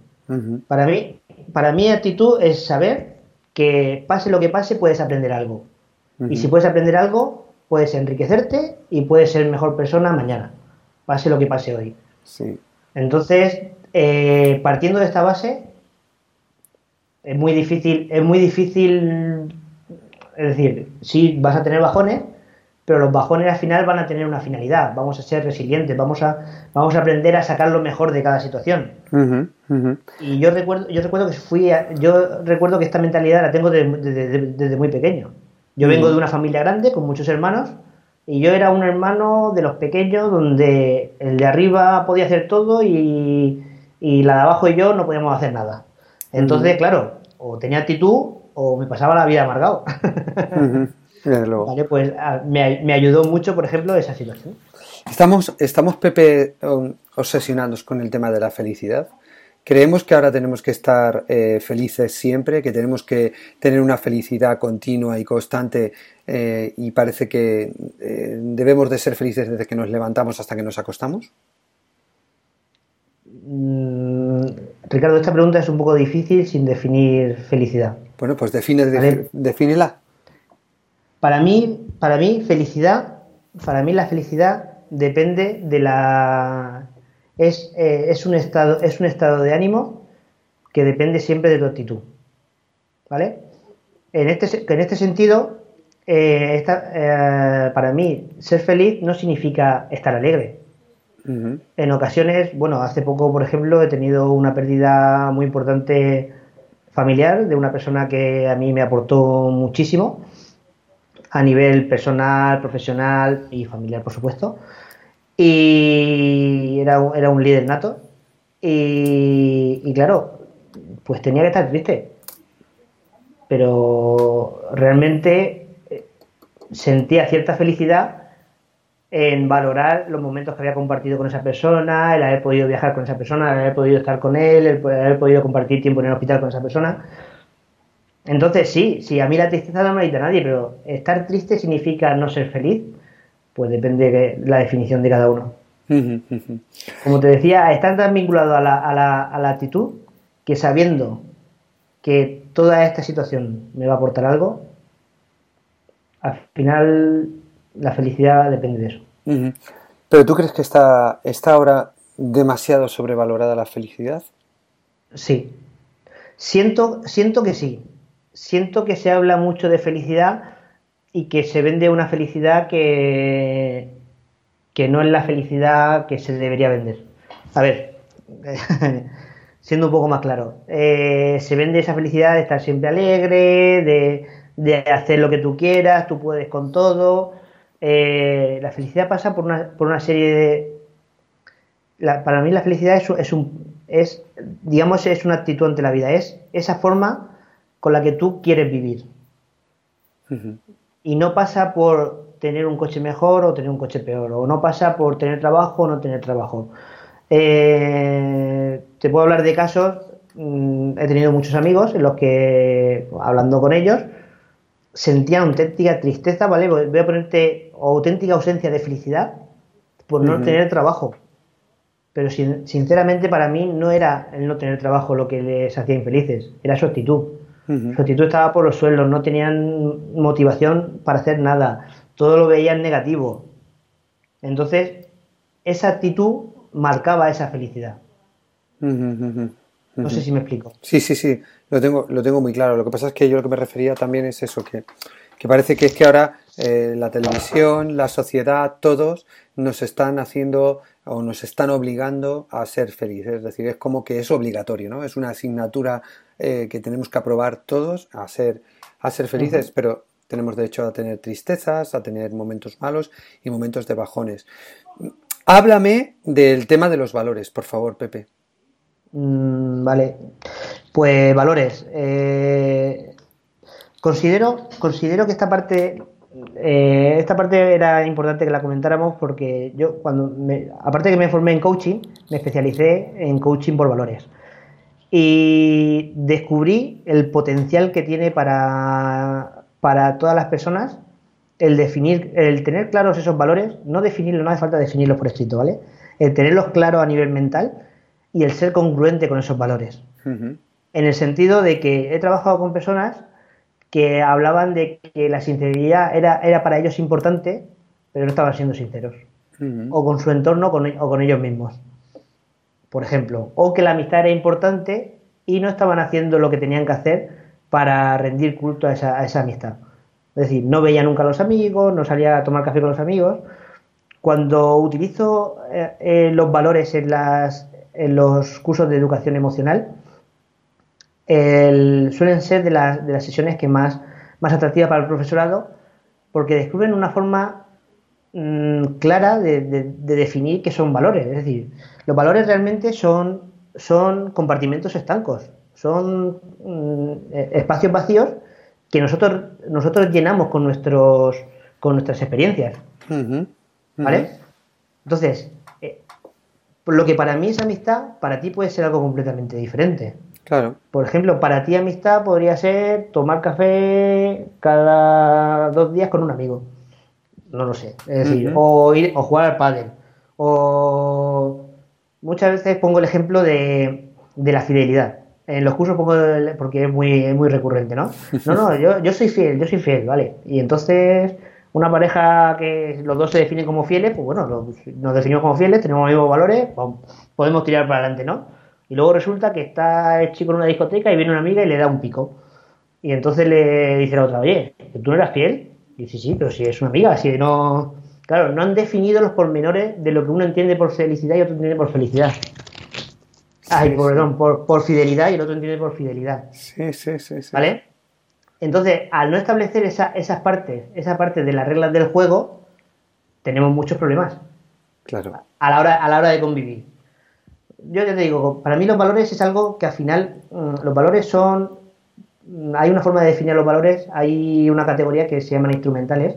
Speaker 3: Para mí, para mí actitud es saber que pase lo que pase puedes aprender algo. Y si puedes aprender algo, puedes enriquecerte y puedes ser mejor persona mañana, pase lo que pase hoy. Entonces, eh, partiendo de esta base, es muy difícil, es muy difícil, es decir, sí vas a tener bajones, pero los bajones al final van a tener una finalidad, vamos a ser resilientes, vamos a, vamos a aprender a sacar lo mejor de cada situación. Y yo recuerdo, yo recuerdo que fui, yo recuerdo que esta mentalidad la tengo desde, muy pequeño. Yo vengo de una familia grande con muchos hermanos y yo era un hermano de los pequeños donde el de arriba podía hacer todo y, y la de abajo y yo no podíamos hacer nada. Entonces, claro, o tenía actitud o me pasaba la vida amargado. Vale, pues ah, me, ayudó mucho, por ejemplo, esa situación.
Speaker 2: Estamos, estamos Pepe, um, obsesionados con el tema de la felicidad. Creemos que ahora tenemos que estar eh, felices siempre, que tenemos que tener una felicidad continua y constante eh, y parece que eh, debemos de ser felices desde que nos levantamos hasta que nos acostamos.
Speaker 3: Mm, Ricardo, esta pregunta es un poco difícil sin definir felicidad.
Speaker 2: Bueno, pues define, defínela.
Speaker 3: Para mí, para mí, felicidad, para mí la felicidad depende de la. Es, eh, es, un estado, es un estado de ánimo que depende siempre de tu actitud. ¿Vale? En este, en este sentido, eh, eh, para mí, ser feliz no significa estar alegre. En ocasiones, bueno, hace poco, por ejemplo, he tenido una pérdida muy importante familiar de una persona que a mí me aportó muchísimo a nivel personal, profesional y familiar, por supuesto. Y era, era un líder nato. Y, y claro, pues tenía que estar triste. Pero realmente eh, sentía cierta felicidad en valorar los momentos que había compartido con esa persona, el haber podido viajar con esa persona, el haber podido estar con él, el haber podido compartir tiempo en el hospital con esa persona. Entonces, sí, sí, a mí la tristeza no me la nadie, pero estar triste significa no ser feliz, pues depende de la definición de cada uno. Como te decía, estar tan vinculado a la, a, la, a la actitud que sabiendo que toda esta situación me va a aportar algo, al final la felicidad depende de eso.
Speaker 2: ¿Pero tú crees que está, está ahora demasiado sobrevalorada la felicidad?
Speaker 3: Sí. Siento, siento que sí. Siento que se habla mucho de felicidad y que se vende una felicidad que, que no es la felicidad que se debería vender. A ver, siendo un poco más claro, eh, se vende esa felicidad de estar siempre alegre, de, de hacer lo que tú quieras, tú puedes con todo. Eh, la felicidad pasa por una, por una serie de... para mí la felicidad es, es, un, es, digamos, es una actitud ante la vida, es esa forma con la que tú quieres vivir. Y no pasa por tener un coche mejor o tener un coche peor, o no pasa por tener trabajo o no tener trabajo. Eh, te puedo hablar de casos, mm, he tenido muchos amigos en los que, hablando con ellos, sentía auténtica tristeza, ¿vale? Voy a ponerte auténtica ausencia de felicidad por no tener trabajo. Pero sinceramente para mí no era el no tener trabajo lo que les hacía infelices, era su actitud. Su actitud estaba por los suelos, no tenían motivación para hacer nada, todo lo veían negativo. Entonces, esa actitud marcaba esa felicidad. No sé si me explico.
Speaker 2: Sí, sí, sí, lo tengo, lo tengo muy claro. Lo que pasa es que yo lo que me refería también es eso, que, parece que es que ahora eh, la televisión, la sociedad, todos nos están haciendo o nos están obligando a ser felices. Es decir, es como que es obligatorio, ¿no? Es una asignatura eh, que tenemos que aprobar todos a ser, a ser felices, pero tenemos derecho a tener tristezas, a tener momentos malos y momentos de bajones. Háblame del tema de los valores, por favor, Pepe.
Speaker 3: Mm, vale, pues valores. Eh, considero, considero que esta parte, eh, esta parte era importante que la comentáramos porque yo cuando, aparte de que me formé en coaching, me especialicé en coaching por valores y descubrí el potencial que tiene para, para todas las personas el definir, el tener claros esos valores, no definirlo, no hace falta definirlos por escrito, ¿vale? El tenerlos claros a nivel mental y el ser congruente con esos valores. En el sentido de que he trabajado con personas que hablaban de que la sinceridad era, era para ellos importante, pero no estaban siendo sinceros. O con su entorno o con ellos mismos. Por ejemplo. O que la amistad era importante y no estaban haciendo lo que tenían que hacer para rendir culto a esa, amistad. Es decir, no veía nunca a los amigos, no salía a tomar café con los amigos. Cuando utilizo eh, eh, los valores en los cursos de educación emocional suelen ser de, de las sesiones que más, más atractivas para el profesorado porque descubren una forma mm, clara de, definir qué son valores. Es decir, los valores realmente son, son compartimentos estancos, son mm, e, espacios vacíos que nosotros, nosotros llenamos con, nuestros, con nuestras experiencias. ¿Vale? Entonces, lo que para mí es amistad, para ti puede ser algo completamente diferente.
Speaker 2: Claro.
Speaker 3: Por ejemplo, para ti amistad podría ser tomar café cada dos días con un amigo. No lo sé. Es decir, o ir o jugar al pádel. O muchas veces pongo el ejemplo de, la fidelidad. En los cursos pongo porque es muy, muy recurrente, ¿no? No, no, yo, yo soy fiel, yo soy fiel, ¿vale? Y entonces una pareja que los dos se definen como fieles, pues bueno, nos definimos como fieles, tenemos los mismos valores, pues podemos tirar para adelante, ¿no? Y luego resulta que está el chico en una discoteca y viene una amiga y le da un pico. Y entonces le dice la otra, oye, ¿tú no eras fiel? Y dice, sí, pero si es una amiga, si no... Claro, no han definido los pormenores de lo que uno entiende por felicidad y otro entiende por felicidad. Ay, perdón, por, por, fidelidad y el otro entiende por fidelidad.
Speaker 2: Sí, sí, sí. sí.
Speaker 3: ¿Vale? Entonces, al no establecer esas partes, esa parte de las reglas del juego, tenemos muchos problemas.
Speaker 2: Claro.
Speaker 3: A la hora, a la hora de convivir. Yo te digo, para mí los valores es algo que al final, mm, los valores son, hay una forma de definir los valores, hay una categoría que se llaman instrumentales,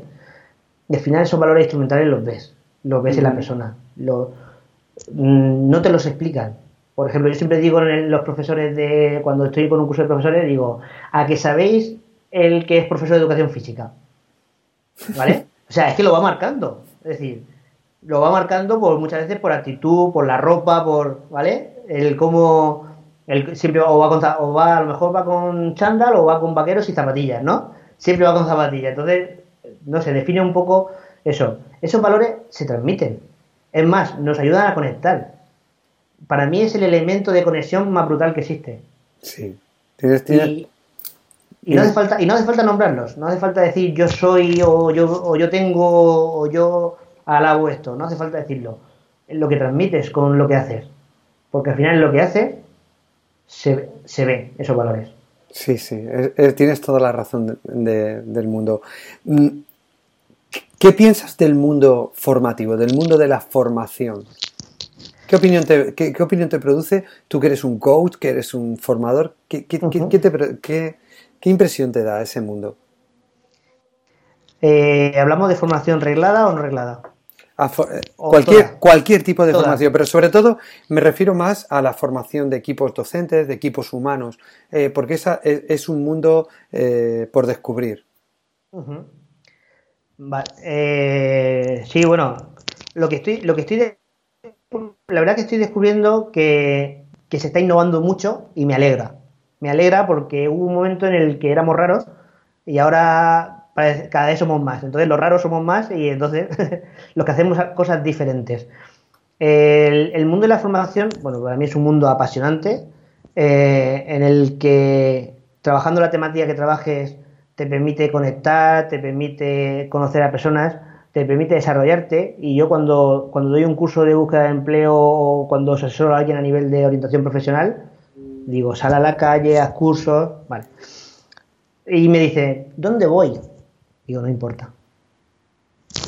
Speaker 3: y al final esos valores instrumentales los ves, los ves en la persona, mm, no te los explican. Por ejemplo, yo siempre digo en los profesores de, cuando estoy con un curso de profesores, digo, a que sabéis el que es profesor de educación física. ¿Vale? O sea, es que lo va marcando. Es decir, lo va marcando por muchas veces por actitud, por la ropa, por, ¿vale? El cómo el, siempre o va, con, o va a lo mejor va con chándal o va con vaqueros y zapatillas, ¿no? Siempre va con zapatillas. Entonces, no se define un poco eso. Esos valores se transmiten. Es más, nos ayudan a conectar. Para mí es el elemento de conexión más brutal que existe.
Speaker 2: Sí. Tienes, tienes,
Speaker 3: Y no, hace falta, y no hace falta nombrarlos, no hace falta decir yo soy o yo, o yo tengo o yo alabo esto, no hace falta decirlo. Lo que transmites con lo que haces. Porque al final lo que haces se, se ve esos valores.
Speaker 2: Sí, sí, tienes toda la razón del mundo. Mm, ¿Qué piensas del mundo formativo, del mundo de la formación? ¿Qué opinión te, qué, opinión te produce? Tú que eres un coach, que eres un formador, ¿qué, qué, impresión te da ese mundo?
Speaker 3: Eh, ¿Hablamos de formación reglada o no reglada?
Speaker 2: Eh, cualquier, cualquier tipo de formación, pero sobre todo me refiero más a la formación de equipos docentes, de equipos humanos, eh, porque esa es, un mundo por descubrir.
Speaker 3: sí, bueno, lo que estoy, lo que estoy la verdad que estoy descubriendo que, se está innovando mucho y me alegra. Me alegra porque hubo un momento en el que éramos raros y ahora cada vez somos más. Entonces los raros somos más y entonces los que hacemos cosas diferentes. El, mundo de la formación, bueno, para mí es un mundo apasionante eh, en el que trabajando la temática que trabajes te permite conectar, te permite conocer a personas te permite desarrollarte y yo cuando, cuando doy un curso de búsqueda de empleo o cuando asesoro a alguien a nivel de orientación profesional, digo, sal a la calle, haz cursos, vale. Y me dice, ¿dónde voy? Digo, no importa.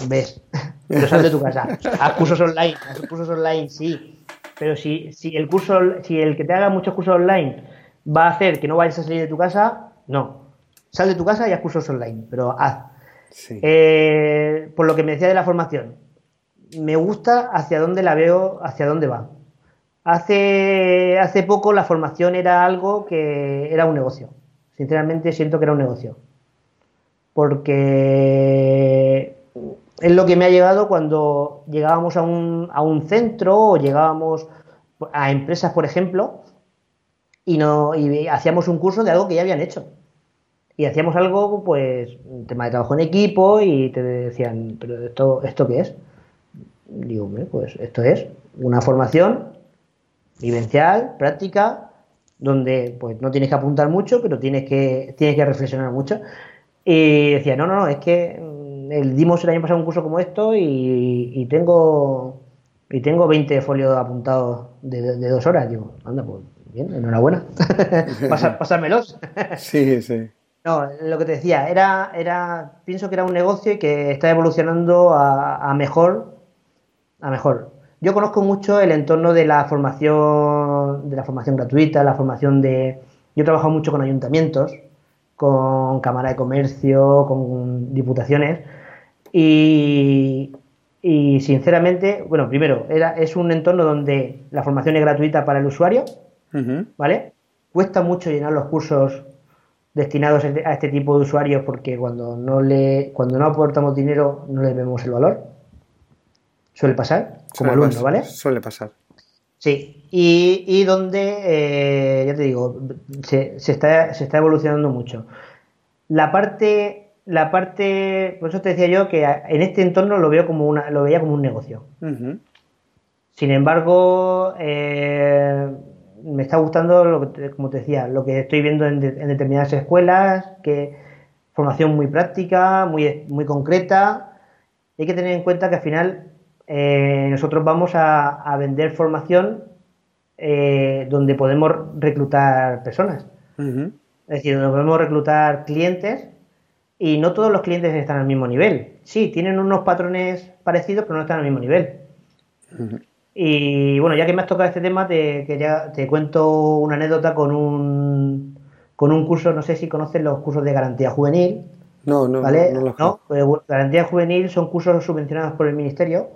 Speaker 3: ¿Ves? Pero sal de tu casa. Haz cursos online, haz cursos online, sí. Pero si, si el curso, si el que te haga muchos cursos online va a hacer que no vayas a salir de tu casa, no. Sal de tu casa y haz cursos online, pero haz. Eh, por lo que me decía de la formación, me gusta hacia dónde la veo, hacia dónde va. Hace, hace poco la formación era algo que era un negocio. Sinceramente siento que era un negocio. Porque es lo que me ha llegado cuando llegábamos a un, a un centro o llegábamos a empresas, por ejemplo, y, no, y hacíamos un curso de algo que ya habían hecho y hacíamos algo, pues, un tema de trabajo en equipo y te decían, pero esto, ¿esto qué es? Digo, pues esto es una formación vivencial, práctica, donde pues no tienes que apuntar mucho, pero tienes que, tienes que reflexionar mucho. Y decía, no, no, no, es que mm, el dimos el año pasado un curso como esto y, tengo y tengo 20 folios apuntados de, dos horas. Digo, anda, pues bien, enhorabuena. pásarmelos.
Speaker 2: sí, sí.
Speaker 3: No, lo que te decía, era, era, pienso que era un negocio y que está evolucionando a, mejor, a mejor. Yo conozco mucho el entorno de la formación, de la formación gratuita, la formación de, yo he trabajado mucho con ayuntamientos, con Cámara de Comercio, con diputaciones y, y sinceramente, bueno, primero, era, es un entorno donde la formación es gratuita para el usuario, ¿vale? Cuesta mucho llenar los cursos destinados a este tipo de usuarios porque cuando no le cuando no aportamos dinero no le vemos el valor. Suele pasar, como alumno, ¿vale?
Speaker 2: Suele pasar.
Speaker 3: Sí, y, donde, eh, ya te digo, se, está, se está evolucionando mucho. La parte, la parte, por eso te decía yo que en este entorno lo veo como una, lo veía como un negocio. Sin embargo, eh, me está gustando, lo que, como te decía, lo que estoy viendo en, determinadas escuelas, que formación muy práctica, muy, muy concreta. Hay que tener en cuenta que al final eh, nosotros vamos a, vender formación eh, donde podemos reclutar personas. Es decir, donde podemos reclutar clientes y no todos los clientes están al mismo nivel. Sí, tienen unos patrones parecidos, pero no están al mismo nivel. Y bueno, ya que me has tocado este tema, te, te cuento una anécdota con un, con un curso, no sé si conoces los cursos de garantía juvenil.
Speaker 2: No, no, ¿vale? no,
Speaker 3: no, pues, garantía juvenil son cursos subvencionados por el Ministerio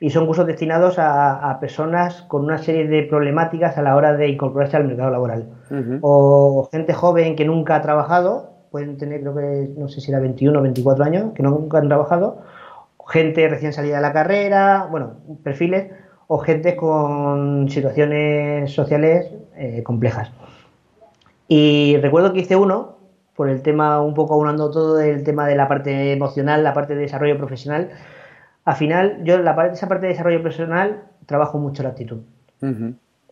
Speaker 3: y son cursos destinados a, personas con una serie de problemáticas a la hora de incorporarse al mercado laboral. O gente joven que nunca ha trabajado, pueden tener, creo que, no sé si era 21 o 24 años, que nunca han trabajado, gente recién salida de la carrera, bueno, perfiles o gente con situaciones sociales eh, complejas. Y recuerdo que hice uno, por el tema, un poco aunando todo el tema de la parte emocional, la parte de desarrollo profesional. Al final, yo la parte, esa parte de desarrollo profesional trabajo mucho la actitud.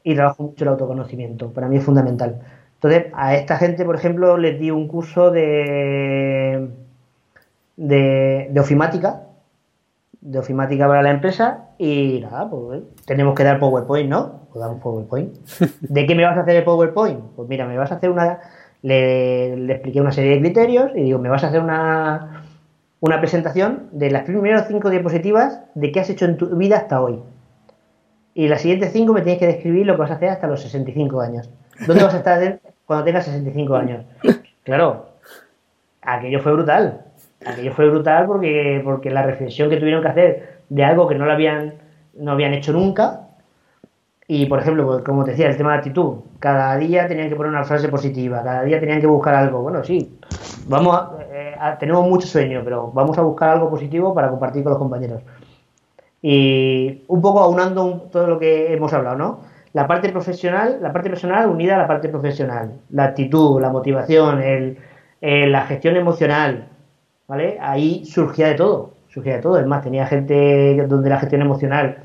Speaker 3: Y trabajo mucho el autoconocimiento. Para mí es fundamental. Entonces, a esta gente, por ejemplo, les di un curso de, de, de ofimática, de ofimática para la empresa, y nada, pues tenemos que dar PowerPoint, ¿no? Pues damos PowerPoint. ¿De qué me vas a hacer el PowerPoint? Pues mira, me vas a hacer una. Le, le expliqué una serie de criterios y digo, me vas a hacer una, una presentación de las primeras cinco diapositivas de qué has hecho en tu vida hasta hoy. Y las siguientes cinco me tienes que describir lo que vas a hacer hasta los 65 años. ¿Dónde vas a estar cuando tengas 65 años? Claro, aquello fue brutal. Aquello fue brutal porque, porque la reflexión que tuvieron que hacer de algo que no lo habían, no habían hecho nunca. Y por ejemplo, pues, como te decía, el tema de actitud. Cada día tenían que poner una frase positiva, cada día tenían que buscar algo. Bueno, sí, vamos a, eh, a- tenemos mucho sueño, pero vamos a buscar algo positivo para compartir con los compañeros. Y un poco aunando un- todo lo que hemos hablado, ¿no? La parte profesional, la parte personal unida a la parte profesional. La actitud, la motivación, el, eh, la gestión emocional, ¿vale? Ahí surgía de todo, surgía de todo. Es más, tenía gente donde la gestión emocional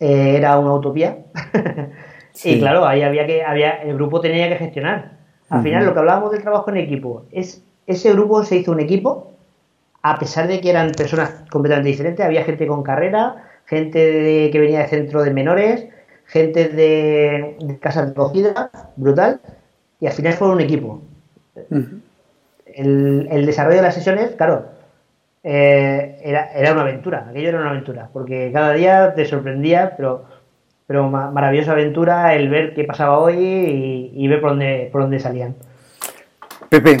Speaker 3: eh, era una utopía.
Speaker 2: Sí.
Speaker 3: Y claro, ahí había que, había, el grupo tenía que gestionar. Al final, lo que hablábamos del trabajo en equipo, es ese grupo se hizo un equipo, a pesar de que eran personas completamente diferentes, había gente con carrera, gente de- que venía de centro de menores, gente de, de casas de acogida, brutal, y al final fue un equipo. El desarrollo de las sesiones, claro, eh, era, era una aventura, aquello era una aventura, porque cada día te sorprendía, pero, pero ma- maravillosa aventura el ver qué pasaba hoy y, y ver por dónde, por dónde salían.
Speaker 2: Pepe,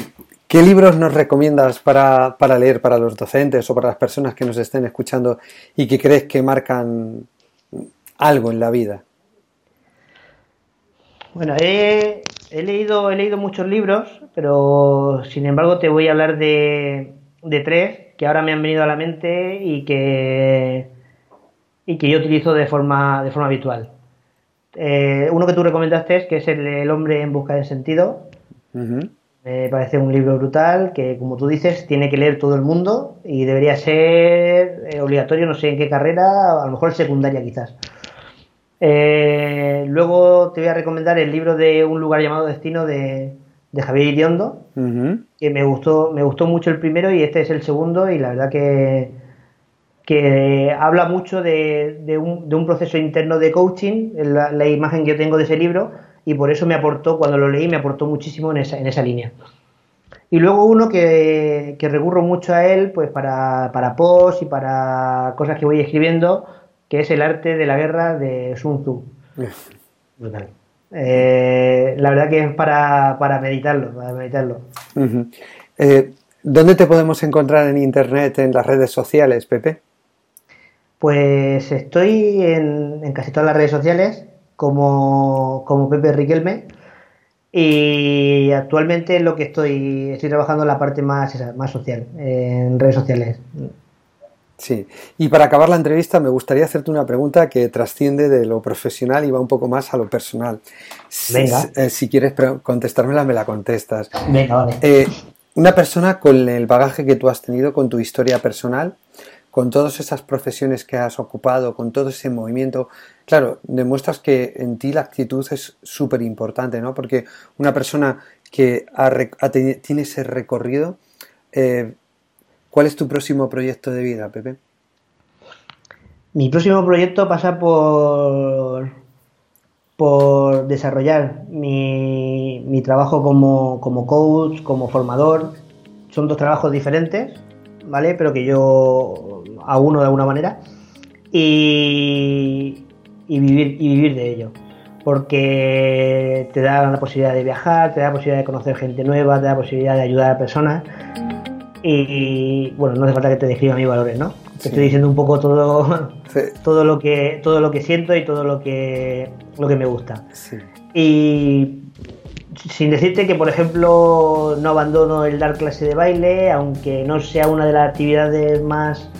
Speaker 2: ¿qué libros nos recomiendas para, para leer para los docentes o para las personas que nos estén escuchando y que crees que marcan algo en la vida?
Speaker 3: Bueno, he, he leído, he leído muchos libros, pero sin embargo te voy a hablar de, de tres que ahora me han venido a la mente y que, y que yo utilizo de forma, de forma habitual. Eh, uno que tú recomendaste, que es el, El hombre en busca de sentido, me parece un libro brutal que, como tú dices, tiene que leer todo el mundo y debería ser eh, obligatorio, no sé en qué carrera, a lo mejor secundaria quizás. Eh, luego te voy a recomendar el libro de Un lugar llamado Destino de, de Javier Iriondo, que me gustó, me gustó mucho el primero y este es el segundo y la verdad que, que habla mucho de, de un, de un proceso interno de coaching, la, la imagen que yo tengo de ese libro y por eso me aportó, cuando lo leí, me aportó muchísimo en esa, en esa línea. Y luego uno que, que recurro mucho a él pues para, para posts y para cosas que voy escribiendo, que es El arte de la guerra de Sun Tzu. Brutal. Eh, la verdad que es para, para meditarlo, para meditarlo.
Speaker 2: Eh, ¿Dónde te podemos encontrar en internet, en las redes sociales, Pepe?
Speaker 3: Pues estoy en, en casi todas las redes sociales como, como Pepe Riquelme y actualmente lo que estoy estoy trabajando en la parte más, esa, más social, en redes sociales.
Speaker 2: Sí. Y para acabar la entrevista me gustaría hacerte una pregunta que trasciende de lo profesional y va un poco más a lo personal. Si-
Speaker 3: Venga.
Speaker 2: eh, si quieres pre- contestármela, me la contestas.
Speaker 3: Venga, vale.
Speaker 2: Eh, una persona con el bagaje que tú has tenido, con tu historia personal, con todas esas profesiones que has ocupado, con todo ese movimiento, claro, demuestras que en ti la actitud es súper importante, ¿no? Porque una persona que tiene ese recorrido, eh, ¿cuál es tu próximo proyecto de vida, Pepe?
Speaker 3: Mi próximo proyecto pasa por, desarrollar mi, mi trabajo como, como coach, como formador. Son dos trabajos diferentes, ¿vale? Pero que yo uno de alguna manera. Y, y vivir, y vivir de ello. Porque te da la posibilidad de viajar, te da la posibilidad de conocer gente nueva, te da la posibilidad de ayudar a personas. Y bueno, no hace falta que te describa mis valores, ¿no? Te
Speaker 2: Sí.
Speaker 3: estoy diciendo un poco todo,
Speaker 2: Sí,
Speaker 3: todo lo que todo lo que siento y todo lo que lo que me gusta
Speaker 2: sí.
Speaker 3: y sin decirte que por ejemplo no abandono el dar clase de baile aunque no sea una de las actividades más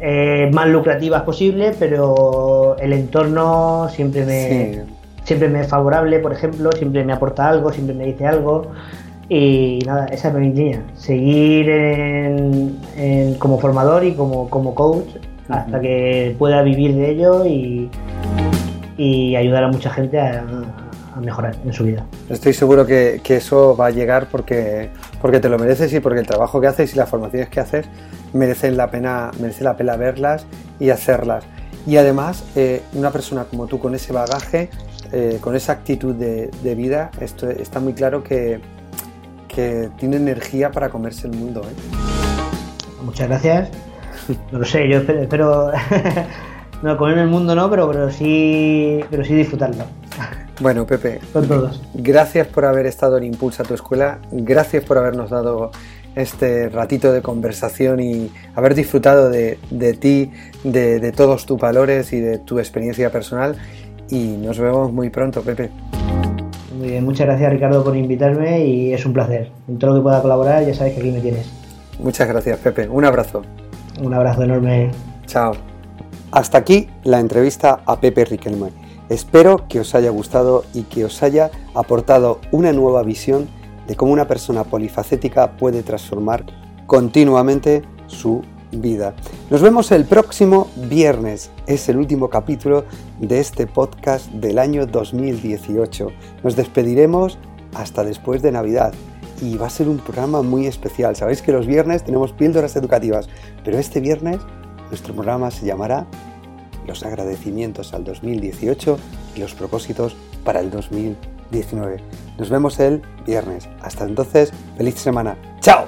Speaker 3: eh, más lucrativas posible pero el entorno siempre me
Speaker 2: Sí.
Speaker 3: siempre me es favorable por ejemplo siempre me aporta algo siempre me dice algo y nada, esa es mi línea. Seguir en- en- como formador y como, como coach hasta que pueda vivir de ello y, y ayudar a mucha gente a, a mejorar en su vida.
Speaker 2: Estoy seguro que, que, eso va a llegar porque, porque te lo mereces y porque el trabajo que haces y las formaciones que haces merecen la pena, merece la pena verlas y hacerlas. Y además, eh, una persona como tú con ese bagaje, eh, con esa actitud de, de vida, esto, está muy claro que, que, tiene energía para comerse el mundo. ¿eh?
Speaker 3: Muchas gracias. No lo sé, yo espero, espero no comerme el mundo no, pero, pero sí, pero sí disfrutarlo.
Speaker 2: Bueno, Pepe,
Speaker 3: con todos.
Speaker 2: Gracias por haber estado en Impulsa tu escuela, gracias por habernos dado este ratito de conversación y haber disfrutado de, de ti, de, de, todos tus valores y de tu experiencia personal. Y nos vemos muy pronto, Pepe.
Speaker 3: Muy bien, muchas gracias Ricardo por invitarme y es un placer. En todo lo que pueda colaborar ya sabes que aquí me tienes.
Speaker 2: Muchas gracias, Pepe. Un abrazo.
Speaker 3: Un abrazo enorme.
Speaker 2: Chao. Hasta aquí la entrevista a Pepe Riquelme. Espero que os haya gustado y que os haya aportado una nueva visión de cómo una persona polifacética puede transformar continuamente su vida. Nos vemos el próximo viernes. Es el último capítulo de este podcast del año 2018. Nos despediremos hasta después de Navidad y va a ser un programa muy especial. Sabéis que los viernes tenemos píldoras educativas, pero este viernes nuestro programa se llamará Los agradecimientos al 2018 y los propósitos para el 2019. Nos vemos el viernes. Hasta entonces, feliz semana. ¡Chao!